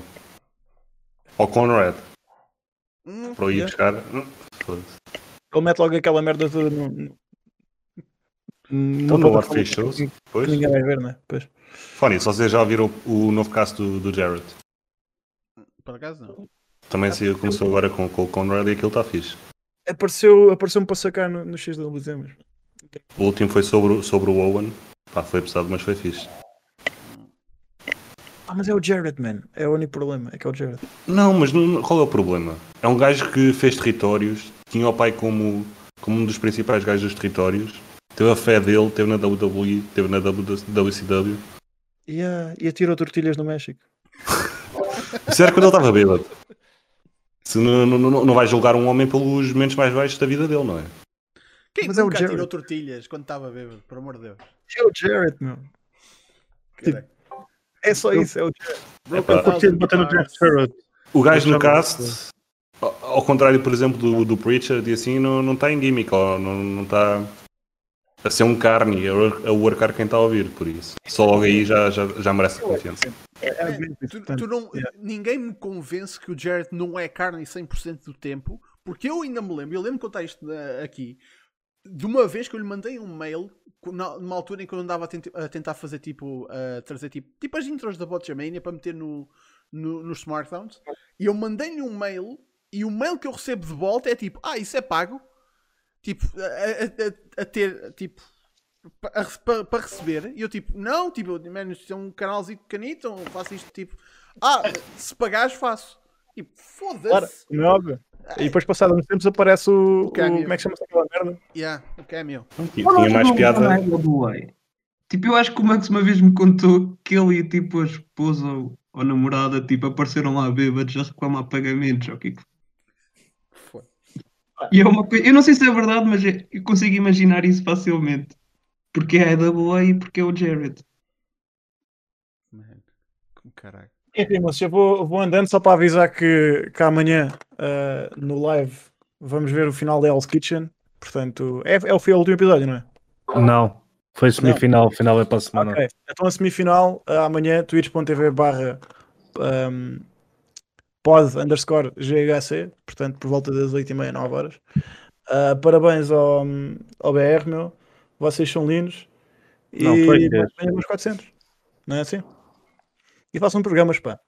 ao Conrad hum, para o ir buscar. Hum, Ele mete logo aquela merda toda no, então no Artificials. Pois. Ninguém vai ver, né? Pois. Fone, se vocês já ouviram o novo cast do, do Jared. Por acaso não. Também se começou agora com, com o Conrad e aquilo está fixe. Apareceu, apareceu-me para sacar no, no X da Dezembro. O último foi sobre, sobre o Owen. Pá, foi pesado, mas foi fixe. Ah, mas é o Jared, man. É o único problema. É que é o Jared. Não, mas não, qual é o problema? É um gajo que fez territórios, tinha o pai como, como um dos principais gajos dos territórios Teve a fé dele, teve na WWE, teve na WCW. E, a, e atirou tortilhas no México. Isso era quando ele estava bêbado. Se não, não, não, não vai julgar um homem pelos momentos mais baixos da vida dele, não é? Quem Mas nunca é o atirou tortilhas quando estava bêbado, por amor de Deus? É o Jared, meu. Tipo, é só isso, é o Jared. O gajo no cast, ao contrário, por exemplo, do, do Preacher, e assim, não, não está em gimmick, ou não, não está a ser um carne, a workar quem está a ouvir, por isso. Só logo aí já, já, já merece a confiança. É, é, tu, tu não, ninguém me convence que o Jared não é carne 100% do tempo, porque eu ainda me lembro, eu lembro de contar isto aqui, de uma vez que eu lhe mandei um mail, numa altura em que eu andava a, tentar fazer tipo, trazer tipo, tipo as intros da Botchamania para meter no, no, nos smartphones, e eu mandei-lhe um mail, e o mail que eu recebo de volta é tipo, ah, isso é pago? tipo, a, a, a ter, tipo, para, receber. E eu, tipo, não, tipo, mano, isto é um canalzinho pequenito, faço isto, tipo, ah, se pagares, faço. Tipo, foda-se. Claro. E depois, passado uns tempos, aparece o. o, cameo. como é que chama-se aquela merda? Yeah, o cameo. Tipo, tinha mais piada. Tipo, eu acho que o Max uma vez me contou que ele e tipo a esposa ou a namorada tipo, apareceram lá bêbados a reclamar pagamentos. O que é que e é uma coisa, eu não sei se é verdade, mas é, eu consigo imaginar isso facilmente. Porque é a AWA e porque é o Jared. Man, como caralho. Enfim, mas eu vou, vou andando só para avisar que, que amanhã uh, no live vamos ver o final da Hell's Kitchen. Portanto, é, é o, é o último episódio, não é? Não, foi semifinal, o final é para a semana. Okay. Então a semifinal uh, amanhã, twitch.tv barra um, pod underscore GHC, portanto por volta das 8h30, 9 horas. Uh, parabéns ao, ao BR, meu. vocês são lindos Não, e foi mais venham uns 400. Não é assim? E façam programas, pá.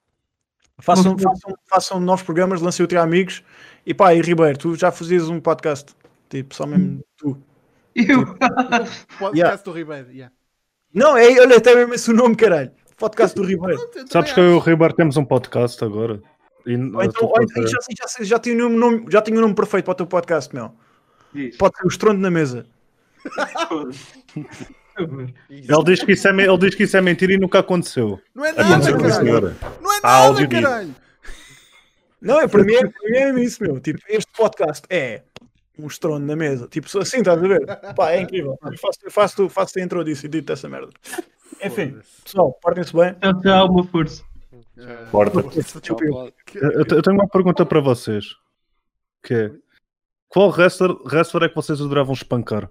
Façam, façam, façam novos programas, lancem o teu amigos e pá, e Ribeiro, tu já fazias um podcast, tipo, só mesmo tu. Eu. Podcast Yeah. do Ribeiro. Yeah. Não, é, olha, até mesmo esse o nome, caralho. Podcast do Ribeiro. Sabes que eu e o. Ribeiro temos um podcast agora. E, Ou então, ou então já, já, já, já, tinha o nome, já tinha o nome perfeito para o teu podcast, meu. Pode ser o estrondo na mesa. ele, diz que isso é, ele diz que isso é mentira e nunca aconteceu. Não é nada, Aconteceu a caralho. senhora. Não é nada, caralho. Não, é para mim, é, para mim é isso, meu. Tipo, este podcast é um estrondo na mesa. Tipo, assim, estás a ver? Pá, é incrível. Eu faço, eu faço, faço a intro disso e dito essa merda. Enfim, pessoal, portem-se bem. Tchau, tchau, uma força. Porta. Eu tenho uma pergunta para vocês. Que é, qual wrestler, wrestler é que vocês adoravam espancar?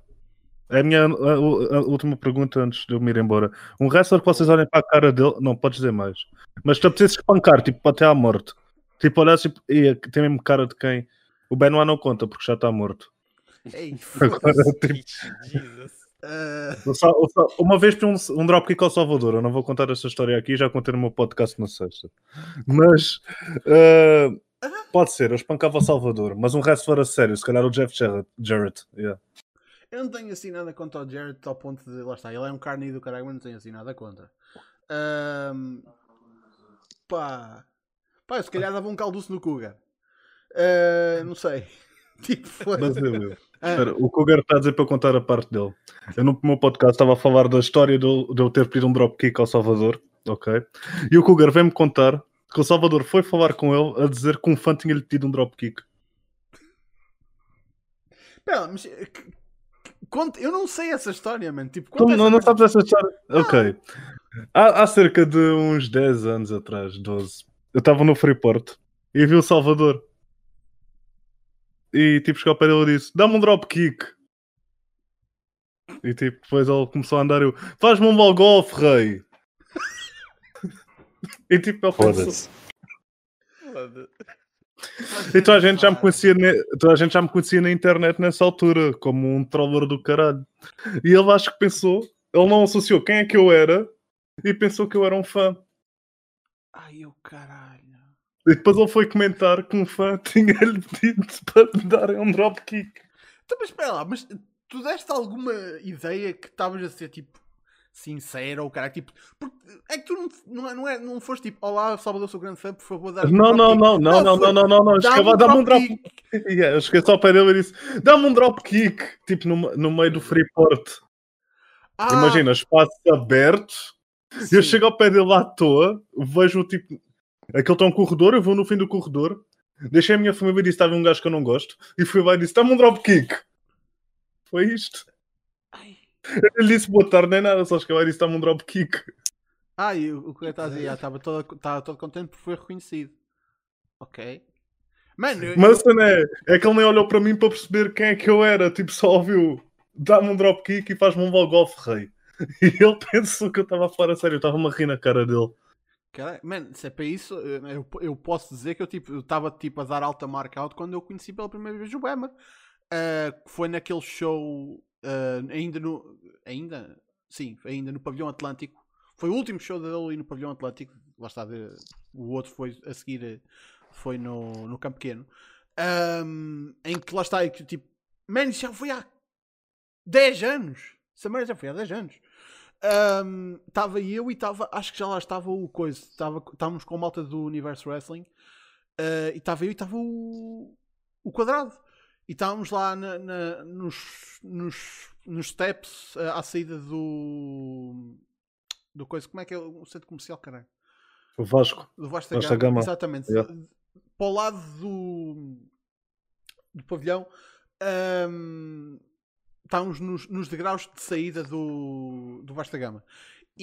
É a minha a- a- última pergunta antes de eu me ir embora. Um wrestler que vocês olhem para a cara dele, não podes dizer mais, mas te apetece espancar, tipo, até à morte. Tipo, olhar tipo, "Ia, que tem mesmo cara de quem? O Benoit não conta porque já está morto. Ei, Agora, tipo, eu só- só- uma vez pedi um, um dropkick ao Salvador. Eu não vou contar esta história aqui, já contei no meu podcast na sexta. Mas eh, pode ser, eu espancava o Salvador, mas um wrestler a sério, se calhar o Jeff Jarrett. Jarrett yeah. Eu não tenho assim nada contra o Jared ao ponto de. Lá está, ele é um carne do caralho, mas não tenho assim nada contra. Ahm, pá. Pá, eu se calhar dava um calduço no Cougar. Ah, não sei. Tipo, Mas foda-se. eu, eu. Ah, Espera, o Cougar está a dizer para eu contar a parte dele. Eu no meu podcast estava a falar da história de eu, de eu ter pedido um dropkick ao Salvador, ok? E o Cougar vem-me contar que o Salvador foi falar com ele a dizer que um fã tinha-lhe pedido um dropkick. Pera, mas. Conta, eu não sei essa história, mano. Tipo, Tu não, não sabes essa história? Ok. Há, há cerca de uns 10 anos atrás, 12, eu estava no Freeport e vi o Salvador. E tipo, chegou pé dele e disse: Dá-me um dropkick. E tipo, depois ele começou a andar e eu: Faz-me um ball golf, rei. e tipo, ele pensou, Foda-se. Então a gente já me conhecia, toda a gente já me conhecia na internet nessa altura, como um troller do caralho. E ele acho que pensou, ele não associou quem é que eu era e pensou que eu era um fã. Ai, eu caralho. E depois ele foi comentar que um fã tinha-lhe pedido para me darem um dropkick. Então, mas espera lá, mas tu deste alguma ideia que estavas a ser tipo sincero ou caralho? Tipo, porque é que tu não, não, é, não, é, não foste tipo, olá, Salvador, sou grande fã, por favor, dá Não, não, não, não, não, não, não, não, não. Dá-me Chegava a dar-me um dropkick. dropkick. Yeah, eu cheguei só pé dele e disse: dá-me um dropkick. Tipo, no, no meio do Freeport. Ah, Imagina, espaço aberto. sim. Eu chego ao pé dele à toa, vejo tipo. Aquele está um corredor, eu vou no fim do corredor, deixei a minha família e disse: estava um gajo que eu não gosto, e fui lá e disse: dá-me um dropkick. Foi isto. Ele disse boa tarde, nem nada, só chegou lá e disse: dá-me um dropkick. Ah, e o o que eu estava a dizer, estava todo, estava todo contente porque foi reconhecido. Ok. Mano, eu, Mas a cena é, é que ele nem olhou para mim para perceber quem é que eu era, tipo, só ouviu: dá-me um dropkick e faz-me um ball golf, rei. E ele pensou que eu estava a falar a sério, eu estava-me a rir na cara dele. Caralho, mano, se é para isso, eu, eu- eu posso dizer que eu tipo, eu estava tipo, a dar alta marca out quando eu conheci pela primeira vez o Bemmer. Ah, que foi naquele show, ah, ainda no. Ainda? Sim, ainda no Pavilhão Atlântico. Foi o último show dele no Pavilhão Atlântico. Lá está, de- o outro foi a seguir, foi no, no Campo Pequeno. Ahm, em que lá está, que, tipo, man, isso já foi há 10 anos. Essa merda já foi há 10 anos. Estava eu e estava, acho que já lá estava o coisa. Tava, estávamos com a malta do Universo Wrestling ah, e estava eu e estava o, o quadrado. E estávamos lá na- na- nos, nos, nos steps ah, à saída do. do coisa. Como é que é o centro comercial, caralho? O Vasco. Do Vasta, Vasta Gama. Gama. Exatamente. Yeah. Para o lado do, do pavilhão, ahm, estávamos nos, nos degraus de saída do, do Vasta Gama.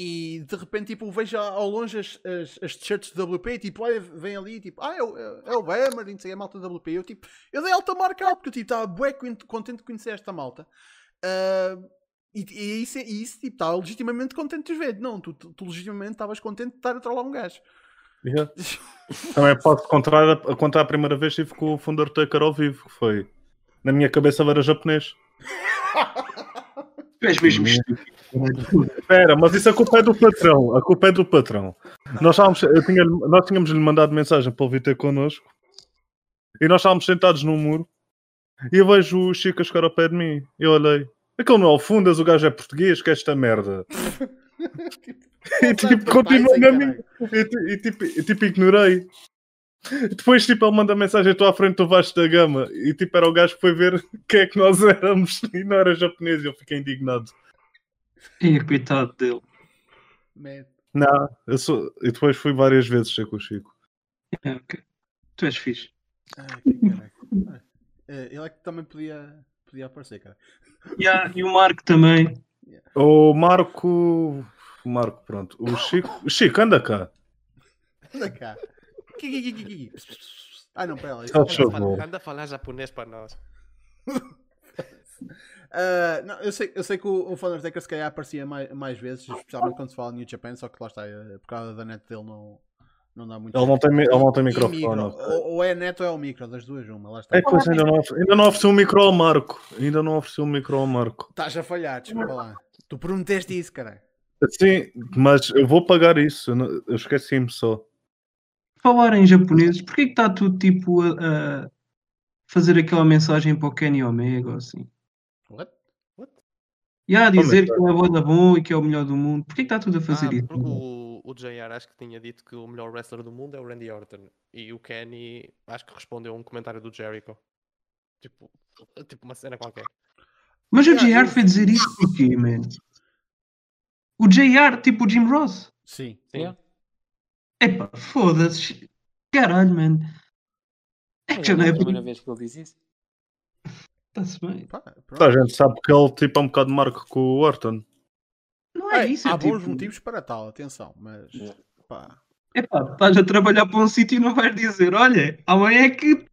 E de repente, tipo, vejo ao longe as, as, as t-shirts de WP e tipo, olha, vem ali, tipo, ah, é o, é o Bemer, não sei, é a malta WP. Eu, tipo, eu dei alta marca porque eu tipo, estava bué con- contente de conhecer esta malta. Ah, e, e isso, e isso tipo, estava legitimamente contente de os ver. Não, tu, tu, tu legitimamente estavas contente de estar a trollar um gajo. Yeah. Também posso contar, a contar a primeira vez que estive com o Funder Taker ao vivo, que foi na minha cabeça ele era japonês. Tu és mesmo Espera, mas isso a culpa é do patrão. A culpa é do patrão. Nós, estávamos, tinha, nós tínhamos lhe mandado mensagem para ele vir ter connosco e nós estávamos sentados num muro e eu vejo o Chico a chegar ao pé de mim. Eu olhei. Aquele não é o Fundas, o gajo é português, que é esta merda. e tipo, continuou na minha. E, e, tipo, e, tipo, ignorei. Depois, tipo, ele manda mensagem: Estou à frente do Vasco da Gama. E tipo, era o gajo que foi ver quem é que nós éramos. E não era japonês. E eu fiquei indignado. E coitado dele. Não, eu sou. E depois fui várias vezes ser com o Chico. É, okay. Tu és fixe. Ai, que ele é que também podia, podia aparecer, cara. Yeah, e o Marco também. O Marco. O Marco, pronto. O Chico. O Chico, anda cá. Anda cá. Ah, não, pera lá. Anda, anda a falar japonês para nós. Uh, não, eu, sei, eu sei que o, o Thundertaker se calhar aparecia mais, mais vezes, especialmente quando se fala New Japan, só que lá está, eh, por causa da net dele não, não dá muito. Ele não tem, ele não tem microfone. Micro. Ou, ou, é net ou é o micro, das duas, uma. Lá está. É, pois ainda não, ainda não ofereceu um micro ao Marco. Ainda não ofereceu um micro ao Marco. Estás a falhar, desculpa lá. Tu prometeste isso, caralho. Sim, mas eu vou pagar isso. Eu esqueci-me só. Falar em japoneses, porquê que está tudo tipo a, a, fazer aquela mensagem para o Kenny Omega ou assim? E a dizer que ele é boa bom e que é o melhor do mundo. Porquê que está tudo a fazer ah, isso? Porque o, o JR acho que tinha dito que o melhor wrestler do mundo é o Randy Orton. E o Kenny acho que respondeu a um comentário do Jericho. Tipo, tipo uma cena qualquer. Mas o JR foi dizer isso porquê, man? O JR, tipo o Jim Ross? Sim. Sim. Epá, foda-se. Caralho, mano. É que já não é a primeira vez que ele diz isso. Está-se bem. Pá, a gente sabe que ele tipo, é um bocado marco com o Orton. Não é, é isso, é Há bons tipo... motivos para tal, atenção, mas É. pá. Epá, estás a trabalhar para um sítio e não vais dizer, olha, amanhã é que.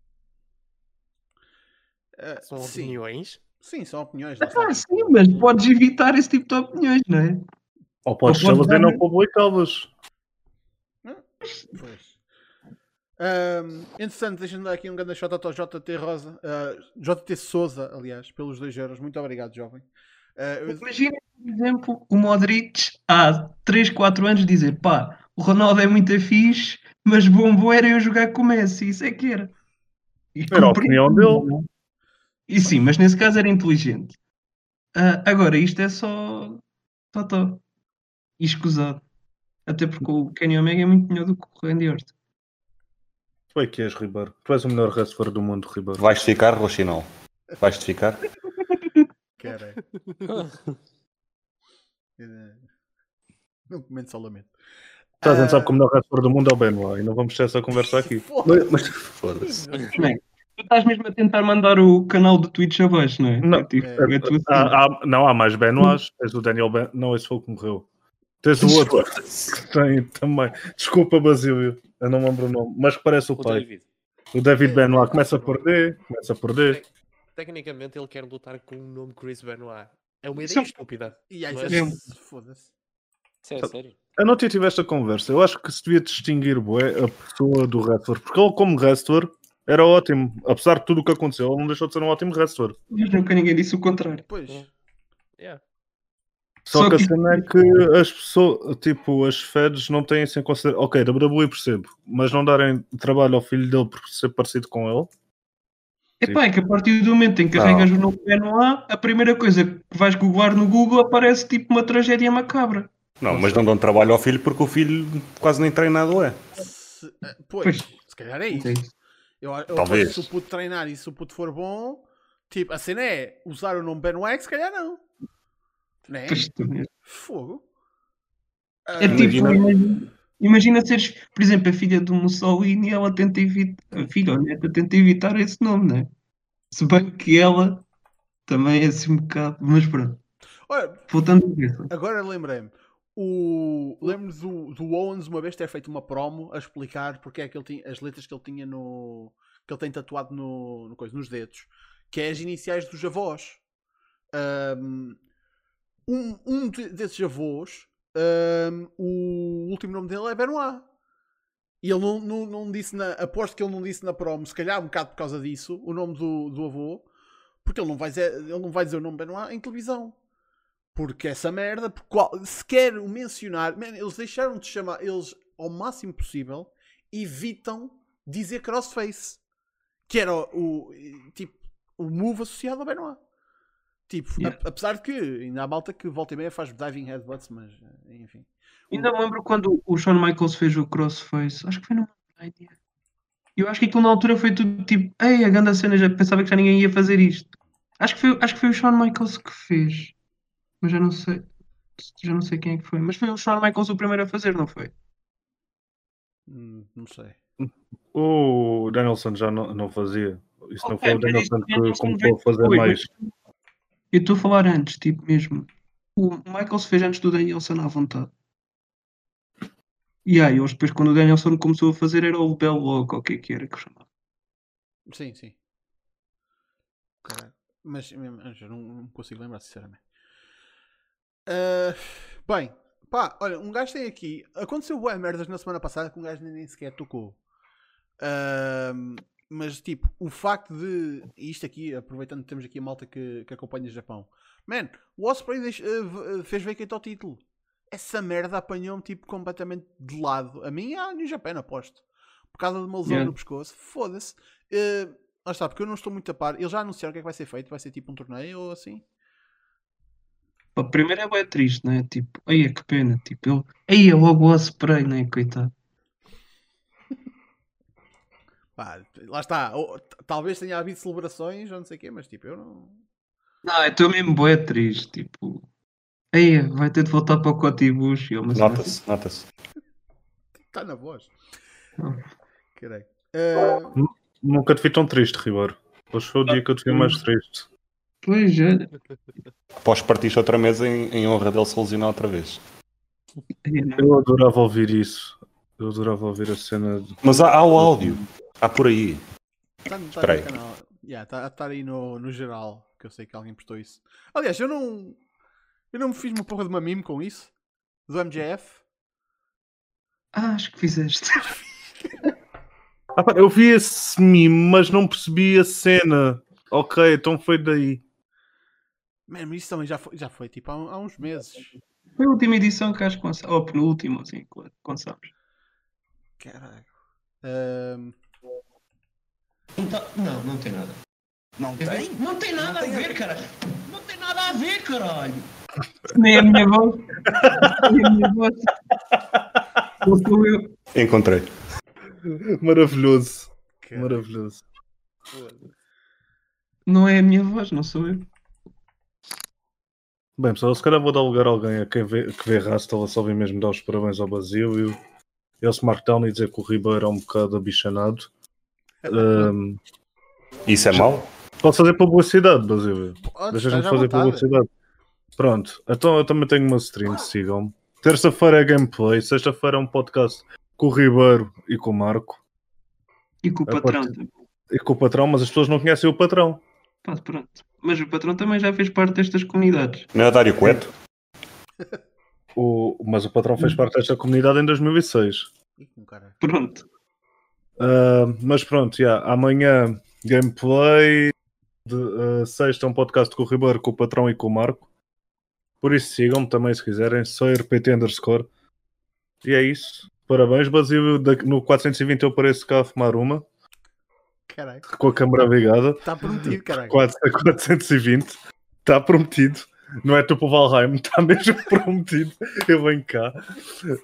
eh, São sim, opiniões. sim, são opiniões. Ah, sim, mas podes evitar esse tipo de opiniões, não é? Ou podes Ou pode trazer dar- não publicá-las. Pois. Ahm, entretanto, deixa-me dar aqui um grande shot ao JT Rosa, ah, JT Souza, aliás, pelos 2 euros. Muito obrigado, jovem. Eu- Imagina, por exemplo, o Modric há 3, 4 anos dizer pá, o Ronaldo é muito fixe, mas bom bom era eu jogar com o Messi, isso é que era. E Era a opinião dele. é? E sim, mas nesse caso era inteligente. Ah, agora, isto é só totó. E escusado. Até porque o Kenny Omega é muito melhor do que o Randy Orton. Tu é que és, Ribeiro. Tu és o melhor wrestler do mundo, Ribeiro. Vais-te ficar, Rochinol? Vais-te ficar? Caralho. Eh, Não comento só lamento. Toda a gente Ah, sabe que o melhor wrestler do mundo é o Benoit. E não vamos ter essa conversa aqui. foda-se. Mas foda-se. Tu estás mesmo a tentar mandar o canal do Twitch abaixo, não é? Não. É tipo, É. é tu- Há- há- não há mais Benoits. Tens o Daniel Ben. Não, esse foi o que morreu. Tens o outro que tem também. Desculpa, Basílio. Eu não lembro o nome. Mas que parece o O pai. David. O David Benoit começa a perder. Começa a perder. Tecnicamente ele quer lutar com o nome Chris Benoit. É uma ideia é- estúpida. E aí, Mas- foda-se. Isso é sério. Eu não tive esta conversa. Eu acho que se devia distinguir bué, a pessoa do wrestler. Porque ele, como wrestler, era ótimo. Apesar de tudo o que aconteceu, ele não deixou de ser um ótimo wrestler. Mas nunca ninguém disse o contrário. Pois. É. Yeah. Só, Só que a cena é que as pessoas, tipo, as feds não têm isso em consideração. Ok, WWE percebo, mas não darem trabalho ao filho dele por ser parecido com ele. Epá, é que a partir do momento em que carregas o nome Benoit, a primeira coisa que vais googlar no Google aparece tipo uma tragédia macabra. Não, mas não dão trabalho ao filho porque o filho quase nem treinado é. Se- eh, pois, Pois. se calhar é isso. É isso. Eu, eu Talvez. Se o puto treinar e se o puto for bom, tipo, a cena é usar o nome Benoit, se calhar não. Né? Fogo. É Ah, tipo, Imagina- imagina, imagina seres, por exemplo, a filha do Mussolini, ela tenta evitar, a filha ou neta tenta evitar esse nome, né? Se bem que ela também é assim um bocado, mas pronto, olha, voltando a agora lembrei-me. O... Lembro do, do Owens uma vez ter feito uma promo a explicar porque é que ele tinha as letras que ele tinha no. que ele tem tatuado no, no coisa, nos dedos, que é as iniciais dos avós. Ahm, Um, um de- desses avós, ahm, o último nome dele é Benoit. E ele não, não, não disse na. Aposto que ele não disse na promo, se calhar um bocado por causa disso, o nome do, do avô, porque ele não, vai dizer, ele não vai dizer o nome Benoit em televisão. Porque essa merda, porque qual, se quer o mencionar, man, eles deixaram de chamar, eles ao máximo possível evitam dizer crossface, que era o, o tipo o move associado ao Benoit. Tipo, yeah. a, apesar de que ainda há malta que volta e meia faz diving headbutts, mas enfim. Ainda me lembro quando o Shawn Michaels fez o crossface, acho que foi no Idea. Eu acho que aquilo na altura foi tudo tipo, ei, a grande cena, já pensava que já ninguém ia fazer isto. Acho que foi, acho que foi o Shawn Michaels que fez, mas já não sei, já não sei quem é que foi, mas foi o Shawn Michaels o primeiro a fazer, não foi? Hum, não sei. O Danielson já não, não fazia. Isso okay, não foi o Danielson que começou a fazer foi, mais. Eu estou a falar antes, tipo mesmo. O Michael se fez antes do Danielson à vontade. E aí, eles depois, quando o Danielson começou a fazer, era o Bell Log, ou o que é que era que chamava. Sim, sim. Mas, mas eu não, não consigo lembrar, sinceramente. Uh, bem, pá, olha, um gajo tem aqui. Aconteceu boas merdas na semana passada que um gajo nem sequer tocou. Uh, mas tipo, o facto de. Isto aqui, aproveitando que temos aqui a malta que, que acompanha o Japão. Man, o Osprey deixa, uh, fez vacate ao título. Essa merda apanhou-me tipo completamente de lado. A mim, a New Japan, aposto. Por causa de uma lesão yeah. no pescoço. Foda-se. Uh, lá está, porque eu não estou muito a par. Eles já anunciaram o que é que vai ser feito? Vai ser tipo um torneio ou assim? Pá, primeiro é bem triste, né? Tipo, aí que pena. Tipo, ele. Aí é logo o Osprey, né? Coitado. Pá, lá está. Ou, talvez tenha havido celebrações ou não sei o quê, mas tipo, eu não. Não, eu estou mesmo boé triste. Tipo, aí vai ter de voltar para o Cotibush. Nota-se, assim. nota-se. Está na voz. Caralho. Uh... Nunca te vi tão triste, Ribeiro. Hoje foi o dia que eu te vi mais triste. Pois é. Após partiste outra mesa em, em honra dele se lesionar outra vez. Eu adorava ouvir isso. Eu adorava ouvir a cena. De... Mas há, há o áudio. Há por aí. Está tá Espera aí. Canal. Yeah, tá, tá aí no, no geral, que eu sei que alguém postou isso. Aliás, eu não. Eu não me fiz uma porra de uma meme com isso. Do MJF. Ah, acho que fizeste. ah, eu vi esse meme, mas não percebi a cena. Ok, então foi daí. Mano, isso também já foi, já foi tipo há, há uns meses. Foi a última edição que acho que lançámos. Ou penúltima, assim, que lançámos. Caralho. Um... Então, não, não tem nada. Não tem? Não tem nada não a tem ver, cara. Não tem nada a ver, caralho. Nem a minha voz. Nem a minha voz. Não sou eu. Encontrei. Maravilhoso. Maravilhoso. Não é a minha voz, não sou eu. Bem, pessoal, se calhar vou dar lugar a alguém a quem vê, que vê Rastal, só vem mesmo dar os parabéns ao Basílio. Ele se markdown e dizer que o Ribeiro é um bocado abichanado. Um, Isso é mau? Posso fazer publicidade, Basílio? Deixa-me fazer publicidade. Pronto, então eu também tenho uma stream, sigam-me. Terça-feira é gameplay, sexta-feira é um podcast com o Ribeiro e com o Marco. E com o patrão. E com o patrão, mas as pessoas não conhecem o patrão. Pá, pronto. Mas o patrão também já fez parte destas comunidades. Não é Dário Cueto? O, mas o patrão fez parte desta comunidade em 2006. Pronto. Uh, mas pronto, yeah, amanhã gameplay. De, uh, sexta um podcast com o Ribeiro, com o patrão e com o Marco. Por isso sigam-me também se quiserem. Sou RPT underscore. E é isso. Parabéns, Basílio. No 420 eu pareço cá a fumar uma. Caralho. Com a câmera ligada. Está prometido, caralho. 420. Está prometido. Não é tu para o Valheim, está mesmo prometido. Eu venho cá.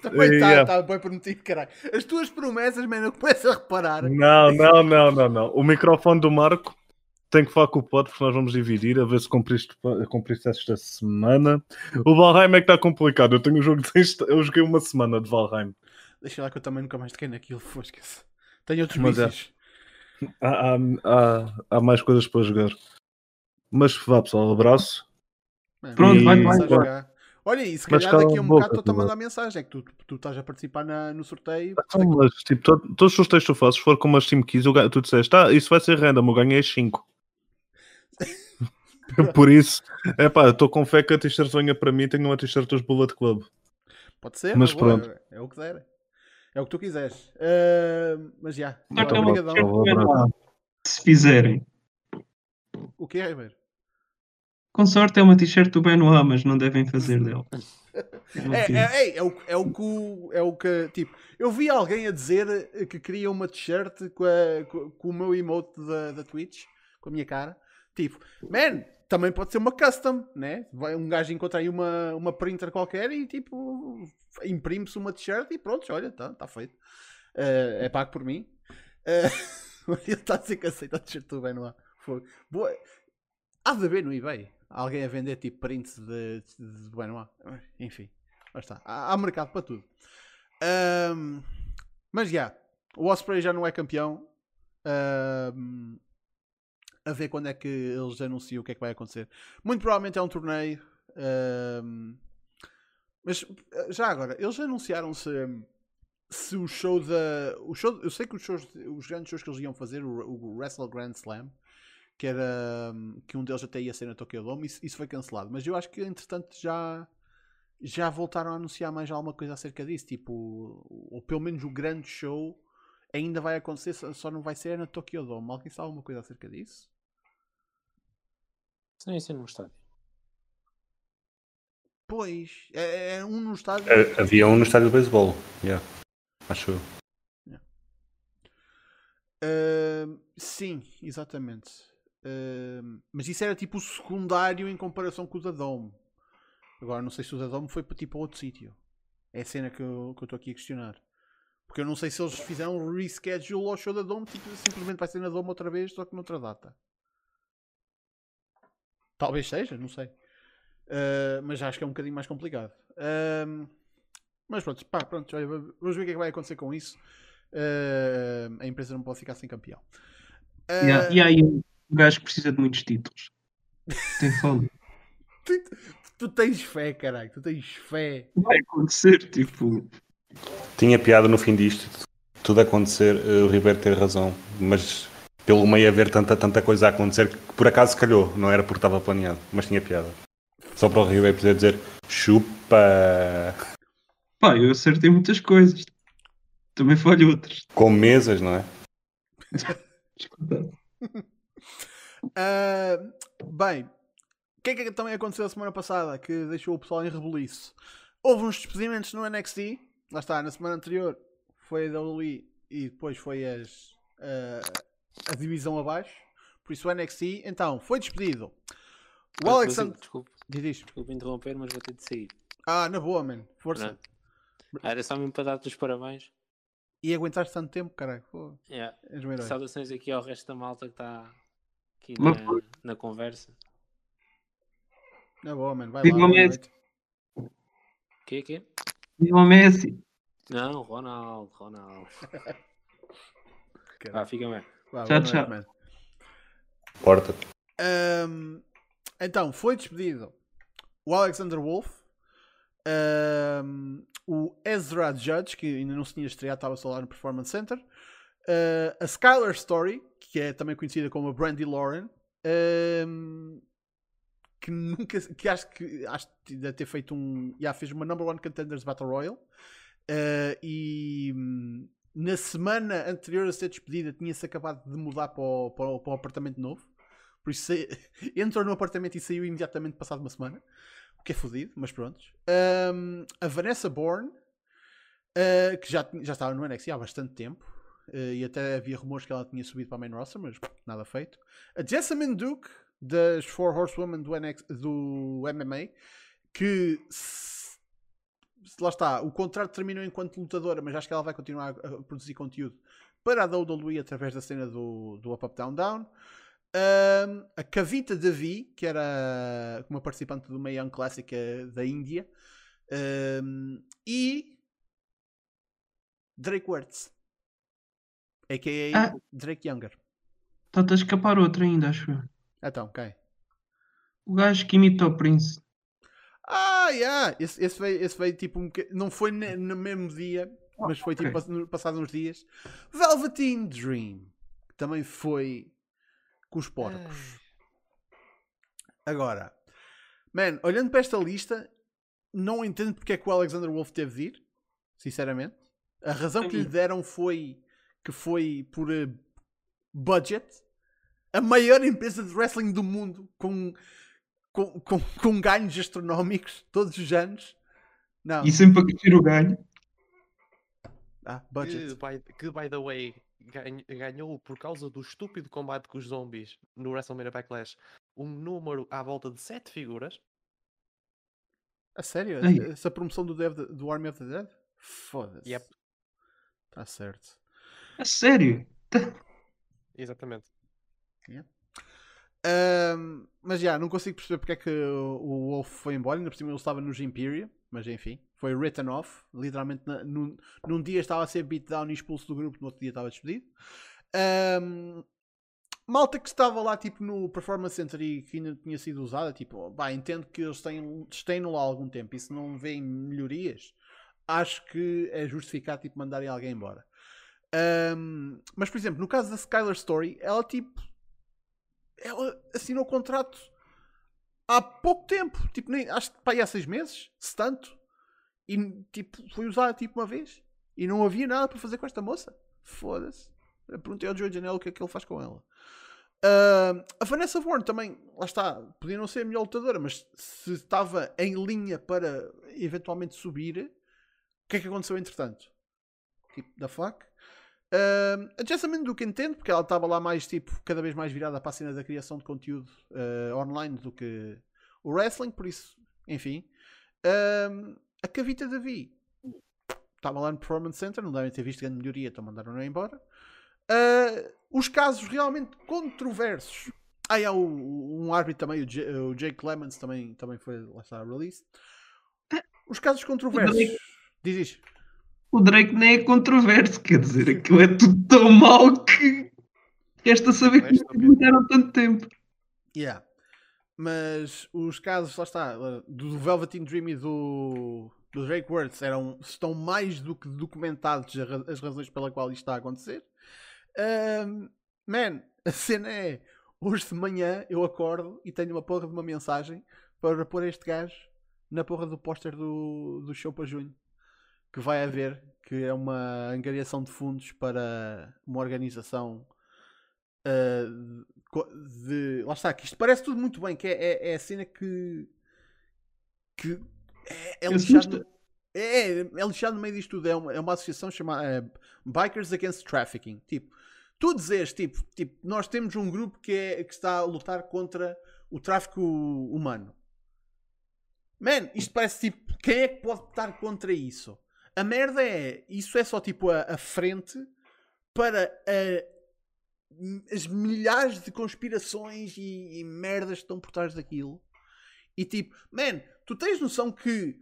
Também está, está bem prometido, caralho. As tuas promessas, mano, eu começo a reparar. Não, não, não, não, não. O microfone do Marco tem que falar com o pote porque nós vamos dividir a ver se cumpriste, cumpriste esta semana. O Valheim é que está complicado. Eu tenho um jogo de Eu joguei uma semana de Valheim. Deixa lá que eu também nunca mais toquei naquilo, fosca-se. Tenho outros Mas vícios. É. Há, há, há, há mais coisas para jogar. Mas vá pessoal, abraço. Pronto, e... vai, vai, vai. Olha, e se calhar daqui a um bocado estou-te a mandar mensagem, é que tu, tu estás a participar na, no sorteio. Então, mas, tipo, to, todos os sorteios que tu fazes, se for com umas Team Keys, tu disseste, ah, isso vai ser random, eu ganhei 5. Por isso, é pá, estou com fé que a t-shirt venha para mim tenho uma t-shirt dos Bullet Club. Pode ser, mas boa, pronto. É, é, o que der. É o que tu quiseres. Uh, mas já, muito obrigadão. Se fizerem. O que é, Ribeiro? Com sorte é uma t-shirt do Benoit, mas não devem fazer dele. É, é, é, é, o, é o que é o que tipo eu vi alguém a dizer que queria uma t-shirt com, com- com o meu emote da, da Twitch com a minha cara tipo man também pode ser uma custom né vai um gajo encontrar aí uma, uma printer qualquer e tipo imprime-se uma t-shirt e pronto olha tá, tá feito Eh, é pago por mim Eh, ele está a dizer que aceita a t-shirt do Benoit. Boa. há de haver no eBay alguém a vender tipo prints de, de, de Benoit enfim Lá está. Há, há mercado para tudo. Ahm, mas já, o Osprey já não é campeão. Ahm, a ver quando é que eles anunciam o que é que vai acontecer. Muito provavelmente é um torneio. ahm, mas já agora, eles anunciaram se, se o show da. O show, eu sei que os, shows, os grandes shows que eles iam fazer, o, o Wrestle Grand Slam, que era que um deles até ia ser na Tokyo Dome, isso, isso foi cancelado. Mas eu acho que entretanto já já voltaram a anunciar mais alguma coisa acerca disso, tipo, ou pelo menos o grande show ainda vai acontecer, só não vai ser na Tokyo Dome. Alguém sabe alguma coisa acerca disso? Sim, sim, num estádio. Pois, é, é um no estádio. Eh, Havia um no estádio de beisebol. Yeah. Acho eu. Ahm, sim, exatamente. Mas isso era tipo o secundário em comparação com o da Dome. Agora não sei se o da Dome foi tipo outro sítio. É a cena que eu estou aqui a questionar. Porque eu não sei se eles fizeram um reschedule ao show da Dome, tipo, simplesmente vai ser na Dome outra vez, só que noutra data. Talvez seja, não sei. Ah, mas acho que é um bocadinho mais complicado. Ahm, mas pronto, pá, pronto, vamos ver o que é que vai acontecer com isso. Ah, a empresa não pode ficar sem campeão. Ah, E aí um gajo que precisa de muitos títulos. Tem fome. tu, tu tens fé, caralho, tu tens fé. Vai acontecer, tipo. Tinha piada no fim disto, tudo acontecer, eh, o Ribeiro ter razão, mas pelo meio haver tanta, tanta coisa a acontecer que por acaso calhou, não era porque estava planeado, mas tinha piada. Só para o Ribeiro poder dizer chupa Pá, eu acertei muitas coisas. Também falho outras. com mesas, não é? Ah, bem, o que é que também aconteceu a semana passada que deixou o pessoal em rebuliço? Houve uns despedimentos no NXT, lá está, na semana anterior foi a WWE e depois foi as, ah, a divisão abaixo, por isso o NXT, então, foi despedido. O Ah, Alexander. Desculpe, desculpe interromper, mas vou ter de sair. Ah, na boa, man, força. Ah, Era só mesmo para dar-te os parabéns. E aguentaste tanto tempo, caralho. Pô, Yeah. Saudações aqui ao resto da malta que está aqui Uma na, na conversa. Na boa, man, vai Viva lá. Messi. noite. Quê, quê? E o Messi. Não, Ronaldo, Ronaldo. Ah, fica bem. Vá, Tchau, tchau. man. Porta. Ahm, então, foi despedido o Alexander Wolf, ahm, o Ezra Judge, que ainda não se tinha estreado, estava só lá no Performance Center, ah, a Skylar Story, que é também conhecida como a Brandy Lauren, ahm, que nunca, que acho que acho que ter feito um, já fez uma Number One Contenders Battle Royale, ah, e hum, na semana anterior a ser despedida tinha-se acabado de mudar para o, para o- para o apartamento novo. Por isso entrou no apartamento e saiu imediatamente passado uma semana. O que é fodido, mas pronto. Ahm, a Vanessa Bourne, ah, que já, já estava no NXT há bastante tempo. Ah, e até havia rumores que ela tinha subido para a main roster, mas nada feito. A Jessamine Duke, das Four Horsewomen do, NX, do MMA, que se- lá está, o contrato terminou enquanto lutadora, mas acho que ela vai continuar a, produzir conteúdo para a WWE através da cena do, do Up Up Down Down. Um, a Kavita Devi, que era uma participante do Mae Young Classic eh, da Índia. Um, e Drake Wertz, a.k.a. Ah. Drake Younger. Está-te a escapar outro ainda, acho eu. Então, quem? O gajo que imita o Prince. Ah, yeah. esse, esse, veio, esse veio tipo um Não foi ne- no mesmo dia, mas foi tipo ok. pass- no- passado uns dias. Velveteen Dream, que também foi com os porcos. Agora, man, olhando para esta lista, não entendo porque é que o Alexander Wolf teve de ir, sinceramente. A razão que lhe deram foi que foi por eh, budget. A maior empresa de wrestling do mundo com com, com, com ganhos astronómicos todos os anos. Não. E sempre a crescer o ganho. Ah, budget. Que, by, que, by the way, ganh- ganhou por causa do estúpido combate com os zombies no WrestleMania Backlash um número à volta de 7 figuras. A sério? Ei. Essa promoção do, Dev, do Army of the Dead? Foda-se. Yep. Tá certo. A sério? Exatamente. Ahm, mas já, não consigo perceber porque é que o, Wolf foi embora. Ainda por cima ele estava nos Imperium. Mas enfim, foi written off. Literalmente, na- num, num dia estava a ser beatdown e expulso do grupo, no outro dia estava despedido. Ahm, malta que estava lá tipo no Performance Center e que ainda tinha sido usada, tipo, bah, entendo que eles têm, têm lá há algum tempo e se não veem melhorias, acho que é justificado tipo, mandarem alguém embora. Ahm, mas, por exemplo, no caso da Skylar Story, ela tipo ela assinou o contrato há pouco tempo, tipo, nem, acho que aí há seis meses, se tanto, e tipo, foi usada tipo uma vez e não havia nada para fazer com esta moça. Foda-se. Perguntei ao Joe Janelle o que é que ele faz com ela. Ah, a Vanessa Bourne também, lá está, podia não ser a melhor lutadora, mas se estava em linha para eventualmente subir, o que é que aconteceu entretanto? Tipo, da fuck? Um, a Jessamine do que entendo, porque ela estava lá mais tipo, cada vez mais virada para a cena da criação de conteúdo uh, online do que o wrestling, por isso, enfim. Um, a Cavita Davi estava lá no Performance Center, não devem ter visto grande melhoria, então mandaram-na embora. Uh, os casos realmente controversos. Ah, há o- um árbitro também, o, J- o Jake Clemens também, também foi, lá está, release. Os casos controversos. Diz isto. O Drake nem é controverso, quer dizer, aquilo é tudo tão mau que resta saber que não aguentaram tanto tempo. Yeah. Mas os casos, lá está, do Velveteen Dream e do, do Drake Words eram, estão mais do que documentados as razões pela qual isto está a acontecer. Um, man, a cena é hoje de manhã eu acordo e tenho uma porra de uma mensagem para pôr este gajo na porra do póster do, do show para junho que vai haver, que é uma angariação de fundos para uma organização uh, de. Lá está, que isto parece tudo muito bem, que é, é, é a cena que. que é, é lixado. No- É, é lixado no meio disto tudo. É uma, é uma associação chamada é, Bikers Against Trafficking. Tipo, tu dizes, tipo, tipo, nós temos um grupo que, é, que está a lutar contra o tráfico humano. Man, isto parece tipo, quem é que pode estar contra isso? A merda é, isso é só tipo a, a frente para a- as milhares de conspirações e, e merdas que estão por trás daquilo. E tipo, man, tu tens noção que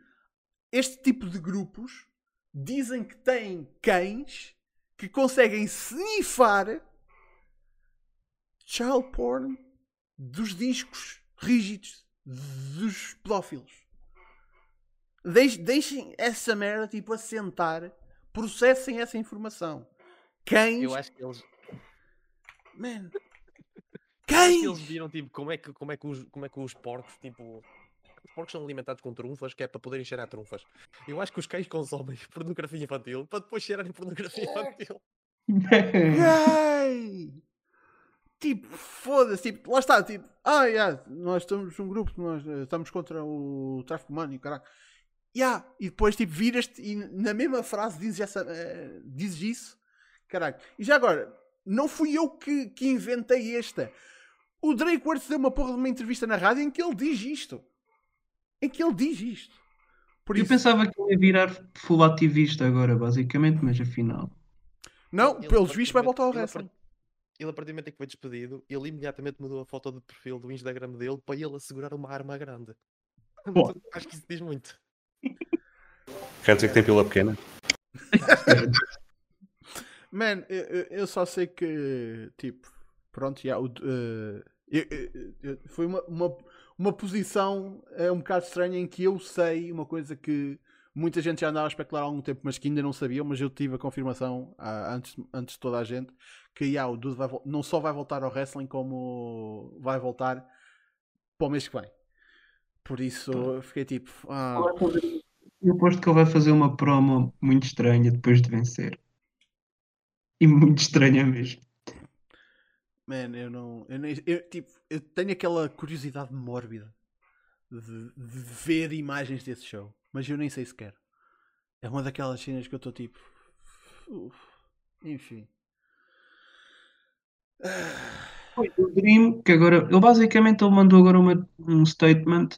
este tipo de grupos dizem que têm cães que conseguem snifar child porn dos discos rígidos dos pedófilos. Deix- Deixem essa merda tipo assentar, processem essa informação. Cães, Eu acho que eles, man, acho que cães. eles viram tipo, como, é que, como, é que os, como é que os porcos, tipo. Os porcos são alimentados com trunfas, que é para poderem cheirar trunfas. Eu acho que os cães consomem pornografia infantil para depois cheirarem pornografia infantil. Gay! Tipo, foda-se, tipo, lá está, tipo, ah, yeah, nós estamos um grupo, nós eh, estamos contra o tráfico humano e caralho. Yeah, e depois, tipo, viras-te e na mesma frase dizes, essa, eh, dizes isso, caralho. E já agora, não fui eu que, que inventei esta. O Drake Worth deu uma porra de uma entrevista na rádio em que ele diz isto. Em que ele diz isto. Por Eu isso, pensava que ele ia virar full ativista agora, basicamente, mas afinal. não, Ele, pelos vistos vai voltar ao wrestling. par- ele a partir do momento em que foi despedido, ele imediatamente mudou a foto de perfil do Instagram dele para ele assegurar uma arma grande. Acho que isso diz muito. Quer dizer que tem pila pequena? Man, eu, eu- só sei que, tipo, pronto, já, o, eh, eu- eu- foi uma, uma, uma posição é um bocado estranha em que eu sei uma coisa que muita gente já andava a especular há algum tempo, mas que ainda não sabiam, mas eu tive a confirmação ah, antes, antes de toda a gente que já, o Dude vai não só vai voltar ao wrestling, como vai voltar para o mês que vem. Por isso eu fiquei tipo, ah, Eu aposto que ele vai fazer uma promo muito estranha depois de vencer. E muito estranha mesmo. Man, eu não. Eu nem, eu, tipo, eu tenho aquela curiosidade mórbida de, de ver imagens desse show. Mas eu nem sei se quero. É uma daquelas cenas que eu estou tipo. Uf, enfim. Foi o Dream, que agora. Ele basicamente ele mandou agora uma, um statement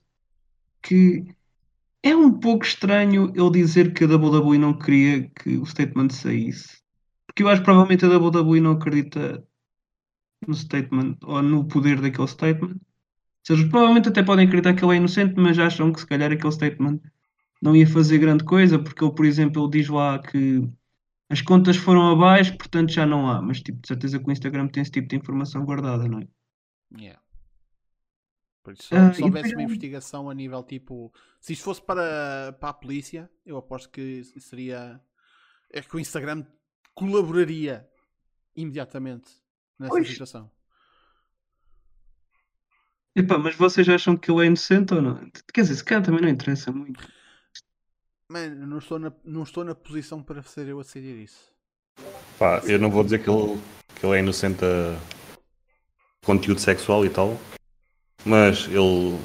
que é um pouco estranho ele dizer que a WWE não queria que o statement saísse. Porque eu acho que provavelmente a WWE não acredita no statement ou no poder daquele statement. Ou seja, provavelmente até podem acreditar que ele é inocente, mas acham que se calhar aquele statement não ia fazer grande coisa, porque ele, por exemplo, ele diz lá que as contas foram abaixo, portanto já não há. Mas tipo, de certeza que o Instagram tem esse tipo de informação guardada, não é? Yeah. Por isso, ah, se houvesse uma investigação a nível tipo. Se isto fosse para, para a polícia, eu aposto que seria. É que o Instagram colaboraria imediatamente nessa pois. situação. Epá, mas vocês acham que ele é inocente ou não? Quer dizer, se calhar também não interessa muito. Mano, não estou, na, não estou na posição para ser eu a decidir isso. Pá, eu não vou dizer que ele, que ele é inocente a conteúdo sexual e tal, mas ele,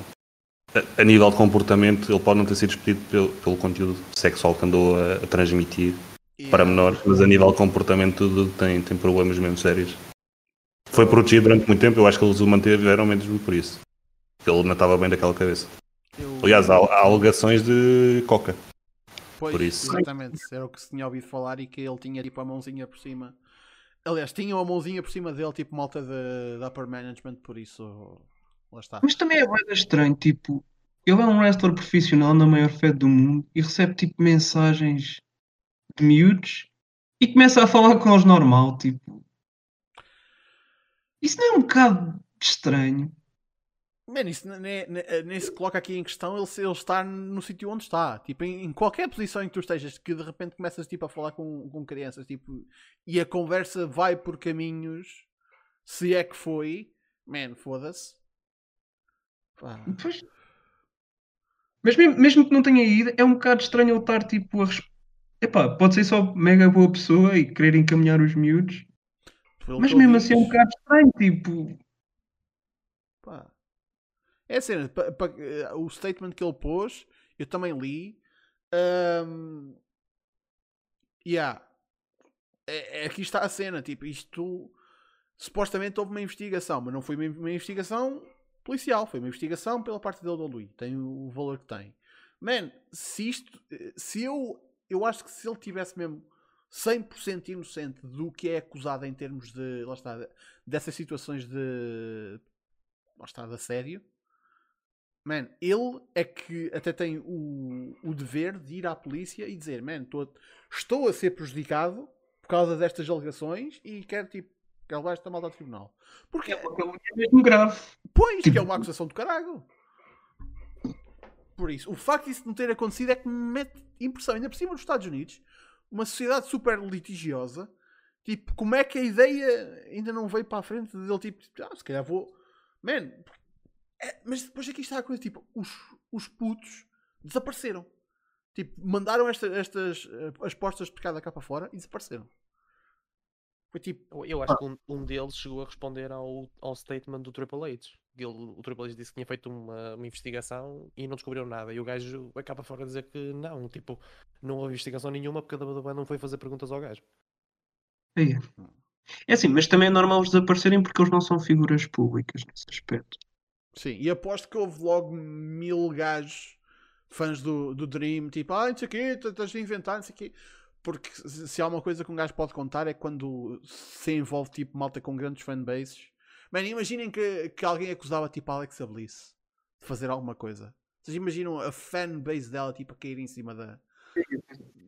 a, a nível de comportamento, ele pode não ter sido despedido pelo, pelo conteúdo sexual que andou a, a transmitir yeah. para menores, mas a nível de comportamento tudo tem, tem problemas mesmo sérios. Foi protegido durante muito tempo, eu acho que eles o mantiveram mesmo por isso. Ele não estava bem daquela cabeça. Eu... Aliás, há, há alegações de coca. Pois, por isso. exatamente. Era o que se tinha ouvido falar e que ele tinha tipo a mãozinha por cima. Aliás, tinha a mãozinha por cima dele, tipo malta de upper management, por isso lá está. Mas também é bem estranho, tipo, ele é um wrestler profissional na maior fé do mundo e recebe tipo mensagens de miúdos e começa a falar com eles normal, tipo. Isso não é um bocado estranho? Mano, isso nem, nem, nem, se coloca aqui em questão ele, ele estar no sítio onde está. Tipo, em, em, qualquer posição em que tu estejas, que de repente começas tipo, a falar com, com crianças tipo, e a conversa vai por caminhos, se é que foi, man, foda-se. Mas mesmo, mesmo, que não tenha ido, é um bocado estranho ele estar tipo a. Epá, pode ser só mega boa pessoa e querer encaminhar os miúdos. Mas mesmo assim é um bocado estranho, tipo. Pá. É a cena, pa, pa, eh, o statement que ele pôs, eu também li. Um, yeah. É, é, aqui está a cena, tipo, isto supostamente houve uma investigação, mas não foi uma investigação policial, foi uma investigação pela parte da Lui. Tem o valor que tem. Man, se isto, se eu, eu acho que se ele tivesse mesmo 100% inocente do que é acusado em termos de, lá está, dessas situações de, lá está, de assédio, Man, ele é que até tem o, o dever de ir à polícia e dizer: Man, estou a ser prejudicado por causa destas alegações e quero tipo que ele vai esta malta ao tribunal. Porque é, porque é mesmo grave. Pois, que é uma acusação do caralho. Por isso, o facto disso não ter acontecido é que me mete impressão, ainda por cima dos Estados Unidos, uma sociedade super litigiosa. Tipo, como é que a ideia ainda não veio para a frente dele? Tipo, ah, se calhar vou. Man, é, mas depois aqui está a coisa, tipo, os, os putos desapareceram. Tipo, mandaram esta, estas uh, as postas de pecado cá para fora e desapareceram. Foi tipo. Eu acho que um, um deles chegou a responder ao, ao statement do Triple H. Ele, o Triple H disse que tinha feito uma, uma investigação e não descobriram nada. E o gajo acaba fora a dizer que não, tipo, não houve investigação nenhuma porque a WWE não foi fazer perguntas ao gajo. É. é assim, mas também é normal eles desaparecerem porque eles não são figuras públicas nesse aspecto. Sim, e aposto que houve logo mil gajos fãs do, do Dream, tipo, ah, não sei o quê, estás a inventar, não sei o quê. Porque se há uma coisa que um gajo pode contar é quando se envolve tipo malta com grandes fanbases. Bem, imaginem que, que alguém acusava tipo Alexa Bliss de fazer alguma coisa. Vocês imaginam a fanbase dela tipo a cair em cima da.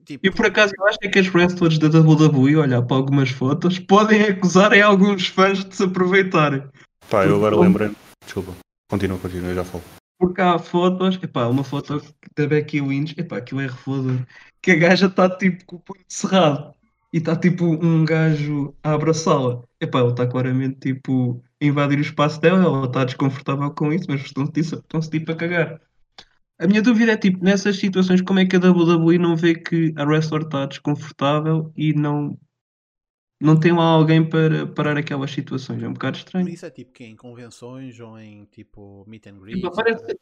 Tipo... E por acaso eu acho que as wrestlers da WWE, olhar para algumas fotos, podem acusar em alguns fãs de se aproveitarem. Pá, eu agora lembrei. Desculpa. Continua, continua, eu já falo. Porque há fotos, epá, uma foto da Becky Lynch, epá, aquilo é revelador, que a gaja está tipo com o punho cerrado e está tipo um gajo a abraçá-la. Epá, ele está claramente tipo a invadir o espaço dela, ela está desconfortável com isso, mas estão-se estão tipo a cagar. A minha dúvida é tipo, nessas situações, como é que a WWE não vê que a wrestler está desconfortável e não não tem lá alguém para parar aquelas situações. É um bocado estranho. Isso é tipo que em convenções ou em tipo meet and greet? Tipo, aparece,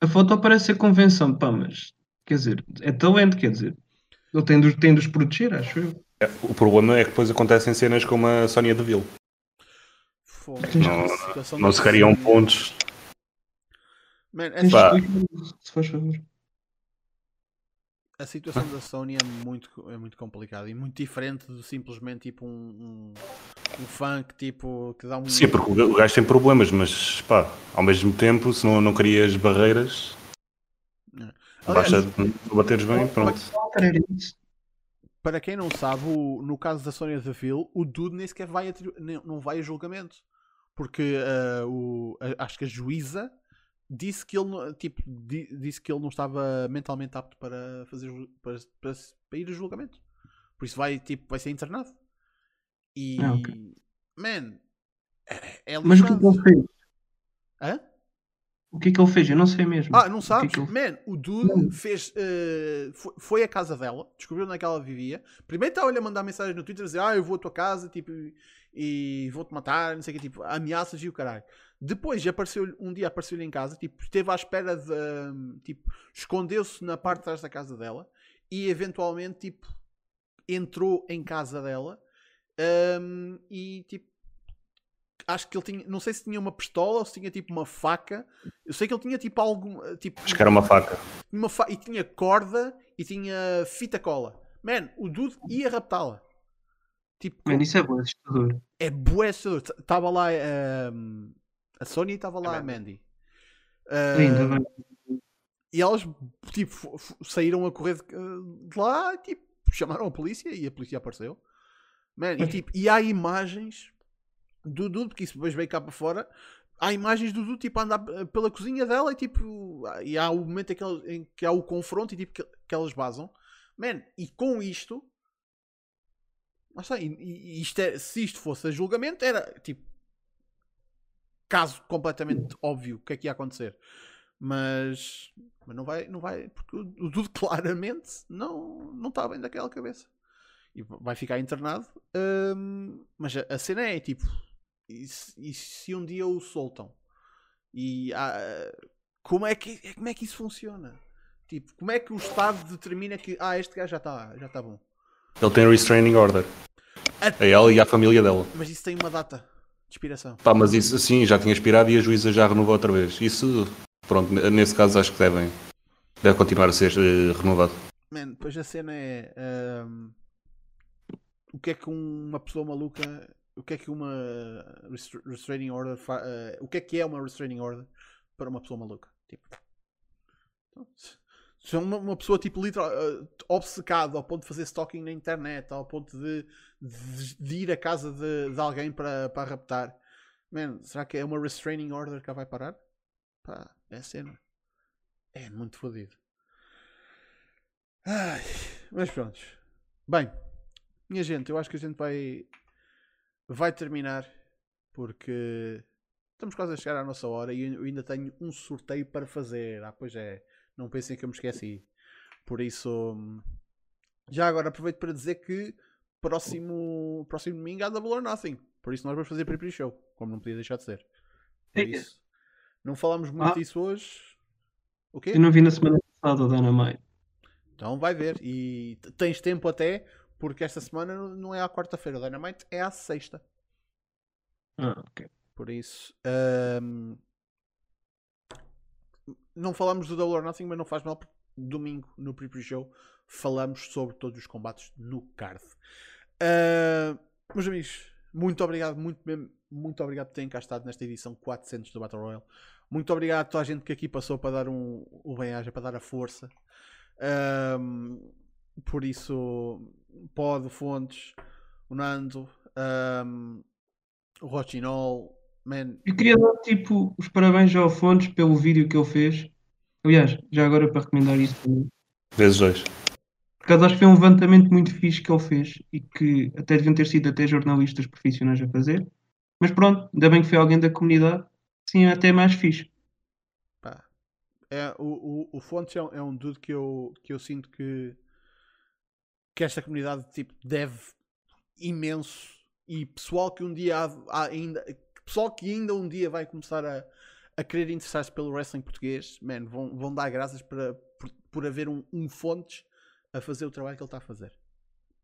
A foto parece ser convenção, pá, mas quer dizer, é talento, quer dizer. Ele tem de, tem de os proteger, acho eu. É, o problema é que depois acontecem cenas como a Sónia Deville. Fogo. Não, A situação não se criam Sony- pontos. Man, de se faz favor. a situação da Sony é muito, é muito complicada e muito diferente do simplesmente tipo um, um, um fã que tipo que dá um Sim, porque o gajo tem problemas, mas pá, ao mesmo tempo, se não, não crias barreiras, Aliás, basta bateres bem, pronto. Era isso. para quem não sabe, o- no caso da Sony Deville, o Dude nem sequer vai nem- não vai a julgamento. Porque ah, o, a- acho que a juíza disse que ele não- tipo, di- disse que ele não estava mentalmente apto para fazer para, para, para ir a julgamento. Por isso vai, tipo, vai ser internado. E Ah, ok. man, é, é Mas o que é que ele fez? Hã? O que é que ele fez? Eu não sei mesmo. Ah, não O que é sabes? que ele- Man, o Dude fez. eh, foi, foi à casa dela, descobriu onde é que ela vivia. Primeiro estava-lhe a mandar mensagens no Twitter a dizer: Ah, eu vou à tua casa tipo, e vou-te matar, não sei o que, tipo, ameaças e o caralho. Depois apareceu um dia apareceu-lhe em casa, tipo, esteve à espera de. hum, Tipo, escondeu-se na parte de trás da casa dela e eventualmente, tipo, entrou em casa dela hum, e, tipo, acho que ele tinha, não sei se tinha uma pistola ou se tinha tipo uma faca. Eu sei que ele tinha tipo algum, tipo, Acho que era uma faca. uma fa- e tinha corda e tinha fita cola. Man, o dude ia raptá-la. Tipo, Mano, isso é bom, assustador. é bué assustador. Estava lá hum, a Sony e estava lá a Mandy. Ainda Hum, bem. e elas tipo, saíram a correr de, de lá, tipo, chamaram a polícia e a polícia apareceu. Man, e, tipo, e há imagens do Dudu, porque isso depois veio cá para fora. Há imagens do Dudu tipo, a andar pela cozinha dela e tipo. E há o momento em que, em que há o confronto e tipo que, que elas vazam. Man, e com isto. E- e isto é- se isto fosse a julgamento, era tipo. Caso completamente óbvio o que é que ia acontecer. Mas, mas não vai, não vai, porque o, Dudu claramente não, não está bem daquela cabeça. E vai ficar internado. hum, mas a, a cena é tipo: e se, e se um dia o soltam? E há, como, é que, como é que isso funciona? Tipo, como é que o Estado determina que ah, este gajo já está já tá bom? Ele tem restraining order. A ela e à família dela. Mas isso tem uma data de expiração. Pá, mas isso sim, já tinha expirado e a juíza já renovou outra vez. Isso, pronto, nesse caso acho que devem. Deve continuar a ser eh, renovado. Man, depois a cena é hum, o que é que uma pessoa maluca o que é que uma restra- restraining order eh, o que é que é uma restraining order para uma pessoa maluca tipo então, se- é uma, uma pessoa tipo literal eh, obcecada ao ponto de fazer stalking na internet ao ponto de, de- de ir à casa de, de alguém para, para raptar man, será que é uma restraining order que vai parar? pá, é cena é muito fodido mas pronto. Bem, minha gente, eu acho que a gente vai vai terminar porque estamos quase a chegar à nossa hora e eu ainda tenho um sorteio para fazer. Ah, pois é, não pensem que eu me esqueci. Por isso, já agora aproveito para dizer que próximo, próximo domingo há Double or Nothing. Por isso nós vamos fazer pre show, como não podia deixar de ser. Por Eita. isso, não falamos muito Ah. disso hoje. O quê? Eu não vi na semana passada o Dynamite. Então vai ver. E tens tempo até, porque esta semana não- é à quarta-feira. O Dynamite é à sexta. Ah, ok. Por isso. ahm, Não falamos do Double or Nothing, mas não faz mal, porque domingo, no pre show, falamos sobre todos os combates no card. Ah, meus amigos, muito obrigado, muito mesmo, muito obrigado por terem cá estado nesta edição 400 do Battle Royale. Muito obrigado a toda a gente que aqui passou para dar um, o bem-aja, para dar a força. Ahm, por isso, Pod, Fontes, o Nando, ahm, o Rochinol, man, Eu queria dar tipo os parabéns ao Fontes pelo vídeo que ele fez. Aliás, já agora para recomendar isso também. Vezes dois. Por acaso acho que foi um levantamento muito fixe que ele fez e que até deviam ter sido até jornalistas profissionais a fazer. Mas pronto, ainda bem que foi alguém da comunidade. Sim, é até mais fixe. Pá, é, o, o, o Fontes é, um- é um dude que eu, que eu sinto que, que esta comunidade tipo, deve imenso e pessoal que um dia há- há ainda pessoal que ainda um dia vai começar a, a querer interessar-se pelo wrestling português, man, vão, vão dar graças para, por, por haver um, um Fontes a fazer o trabalho que ele está a fazer.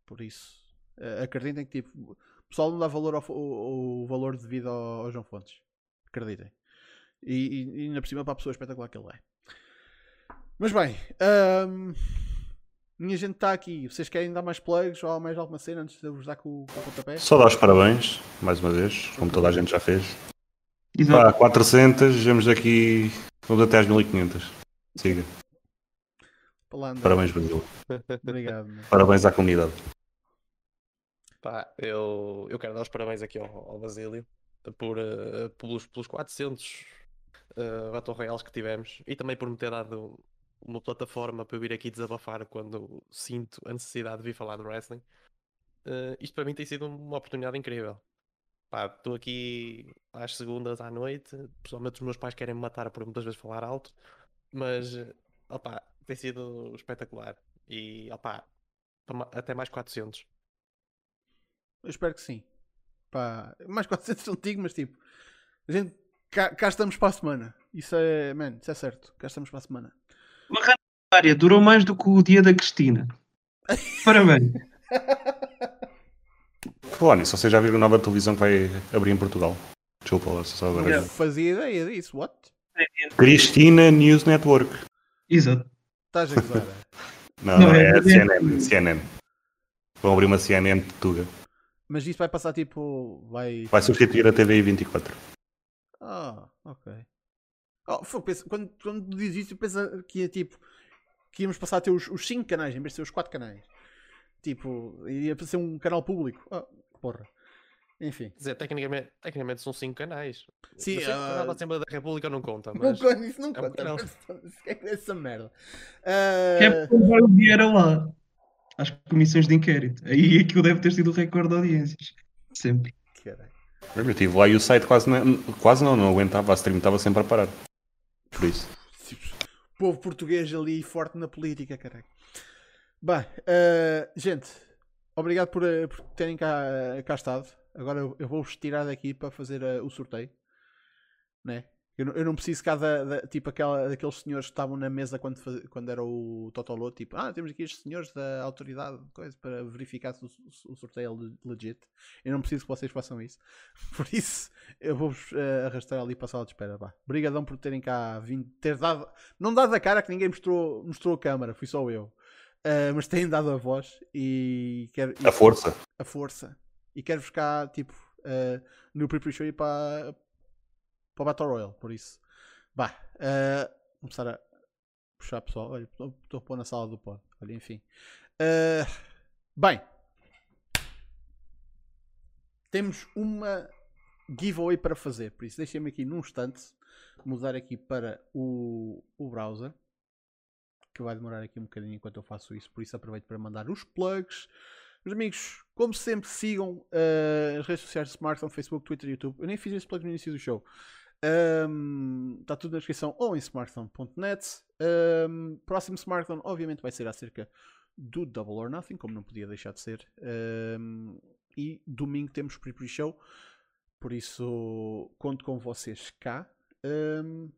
Por isso, uh, acreditem que tipo, o pessoal não dá valor ao, ao, ao valor devido ao, ao, João Fontes. Acreditem. E, e, e ainda por cima para a pessoa espetacular que ele é. Mas bem, um, minha gente está aqui. Vocês querem dar mais plugs ou mais alguma cena antes de eu vos dar com, com o pontapé? Só dar os parabéns, mais uma vez, como toda a gente já fez. Exato. Pá, 400, vamos daqui, vamos até às 1500. Siga. Parabéns, Brasil. Obrigado. Parabéns à comunidade. Pá, eu, eu quero dar os parabéns aqui ao, ao Basílio por, uh, pelos, pelos 400 uh, Battle Royales que tivemos e também por me ter dado uma plataforma para eu vir aqui desabafar quando sinto a necessidade de vir falar de wrestling. Uh, isto para mim tem sido uma oportunidade incrível. Estou aqui às segundas à noite, pessoalmente os meus pais querem me matar por muitas vezes falar alto, mas opa, tem sido espetacular. E opa, até mais 400. Eu espero que sim. Pá, mais 400 não mas tipo, a gente cá, cá, estamos para a semana. Isso é, man, isso é certo. Cá estamos para a semana. Uma área durou mais do que o dia da Cristina. Parabéns. Falar nisso, vocês já viram a nova televisão que vai abrir em Portugal? Desculpa lá, só agora. Não fazia ideia disso, what? Cristina News Network. Exato. Estás a gozar? não, não, é, é CNN, CNN. Vão abrir uma CNN de Tuga. Mas isso vai passar tipo. Vai, vai substituir a TVI 24. Ah, ok. Oh, foi, penso, quando, quando diz isso, eu penso que ia tipo. Que íamos passar a ter os 5 canais em vez de ter os 4 canais. Tipo, ia ser um canal público. Oh, porra. Enfim. Quer dizer, tecnicamente, tecnicamente são 5 canais. Sim, uh... o canal da Assembleia da República não conta. Mas... Não, isso não é conta. Um é essa merda. Uh... Que é porque o Vieira lá às comissões de inquérito. Aí aquilo deve ter sido o recorde de audiências. Sempre. Caralho. Eu estive lá e o site quase não, quase não, não aguentava, a stream estava sempre a parar. Por isso. Povo português ali forte na política, caralho. Bem, uh, gente, obrigado por, uh, por terem cá, cá estado. Agora eu, eu vou-vos tirar daqui para fazer uh, o sorteio. Né? Eu não, eu não preciso cá da, da, tipo aquela, daqueles senhores que estavam na mesa quando, faz, quando era o Totolô, tipo, ah, temos aqui estes senhores da autoridade coisa, para verificar se o, o, sorteio é legit. Eu não preciso que vocês façam isso. Por isso, eu vou-vos uh, arrastar ali para a sala de espera. Vá. Obrigadão por terem cá vindo, ter dado, não dado a cara que ninguém mostrou, mostrou a câmara, fui só eu. Uh, mas têm dado a voz e quero. A força. A força. E quero-vos cá, tipo, uh, no pre-show e para para o Battle Royale, por isso. Vá, uh, começar a puxar pessoal. Olha, estou a pôr na sala do pod. Olha, enfim. Uh, bem, temos uma giveaway para fazer, por isso deixem-me aqui num instante mudar aqui para o, o browser que vai demorar aqui um bocadinho enquanto eu faço isso, por isso aproveito para mandar os plugs. Meus amigos, como sempre, sigam uh, as redes sociais do Smartphone, Facebook, Twitter e YouTube. Eu nem fiz esse plug no início do show. Um, está tudo na descrição ou em smartphone.net. Um, próximo smartphone, obviamente, vai ser acerca do Double or Nothing, como não podia deixar de ser. Um, e domingo temos pre-pre show, por isso conto com vocês cá. Um,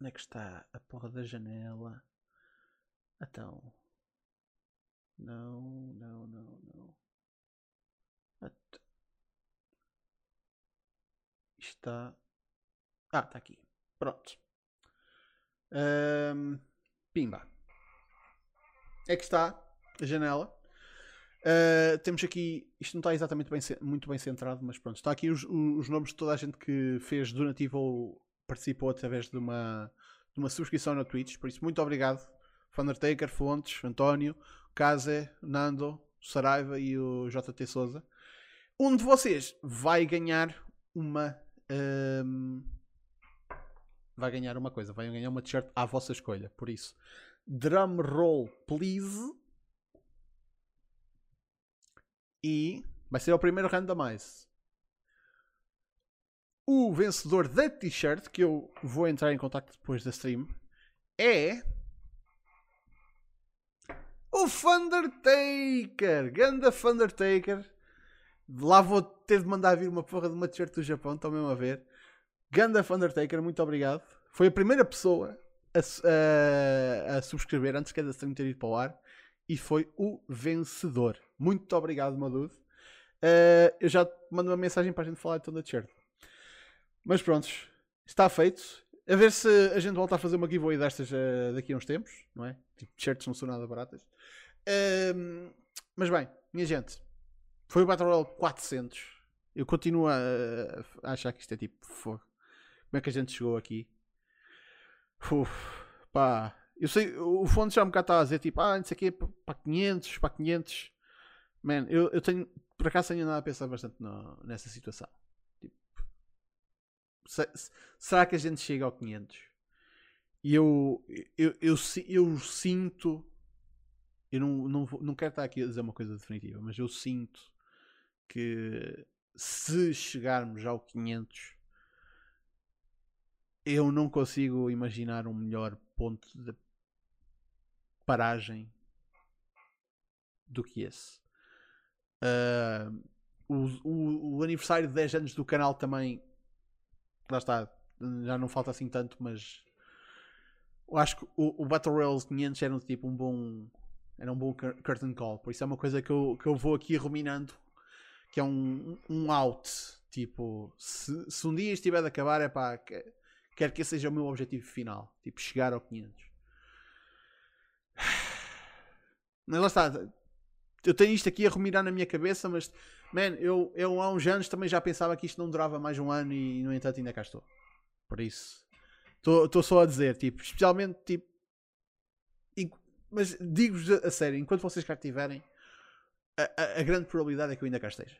onde é que está a porra da janela? Então. Não, não, não, não. Está. Ah, está aqui. Pronto. Um, pimba. É que está a janela. Uh, temos aqui. Isto não está exatamente bem, muito bem centrado, mas pronto. Está aqui os, os nomes de toda a gente que fez donativo ou participou através de uma, de uma subscrição na Twitch. Por isso, muito obrigado. Undertaker, Fontes, António, Kaze, Nando, Saraiva e o JT Souza. Um de vocês vai ganhar uma um, vai ganhar uma coisa, vai ganhar uma t-shirt à vossa escolha. Por isso, drum roll, please. E vai ser o primeiro randomize. O vencedor da t-shirt, que eu vou entrar em contato depois da stream, é. O Thundertaker! Ganda Thundertaker! Lá vou ter de mandar vir uma porra de uma t-shirt do Japão, estão mesmo a ver. Gandalf Undertaker, muito obrigado. Foi a primeira pessoa a, a, a subscrever antes que a stream ter ido para o ar e foi o vencedor. Muito obrigado, Madude. Uh, eu já mando uma mensagem para a gente falar então da t-shirt. Mas prontos, está feito. A ver se a gente volta a fazer uma giveaway destas uh, daqui a uns tempos, não é? Tipo, t-shirts não são nada baratas. Uh, mas bem, minha gente, foi o Battle Royale 400. Eu continuo a, a, achar que isto é tipo fogo. Como é que a gente chegou aqui? Uf, pá, eu sei, o Fonte já um bocado estava a dizer tipo, ah, não sei o quê, para 500, para 500. Man, eu, eu tenho, por acaso tenho andado a pensar bastante no, nessa situação. Tipo, se, será que a gente chega ao 500? E eu, eu, eu, eu, eu sinto, eu não, não, não quero estar aqui a dizer uma coisa definitiva, mas eu sinto que se chegarmos ao 500 eu não consigo imaginar um melhor ponto de paragem do que esse. Uh, o, o, o, aniversário de 10 anos do canal também. Lá está. Já não falta assim tanto, mas. Eu acho que o, o Battle Royale 500 era um, tipo um bom. Era um bom curtain call. Por isso é uma coisa que eu, que eu vou aqui ruminando. Que é um, um out. Tipo, se, se um dia estiver de acabar, é pá. Quero que esse seja o meu objetivo final. Tipo, chegar ao 500. Mas lá está. Eu tenho isto aqui a ruminar na minha cabeça, mas, man, eu, eu há uns anos também já pensava que isto não durava mais um ano e, no entanto, ainda cá estou. Por isso, estou só a dizer, tipo, especialmente, tipo, mas digo-vos a, sério, enquanto vocês cá estiverem, a, a, grande probabilidade é que eu ainda cá esteja.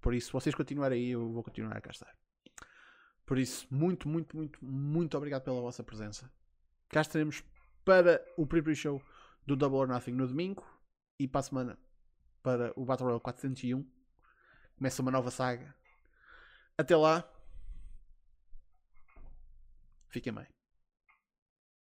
Por isso, se vocês continuarem aí, eu vou continuar a cá estar. Por isso, muito, muito, muito, muito obrigado pela vossa presença. Cá estaremos para o preview show do Double or Nothing no domingo e para a semana para o Battle Royale 401. Começa uma nova saga. Até lá. Fiquem bem.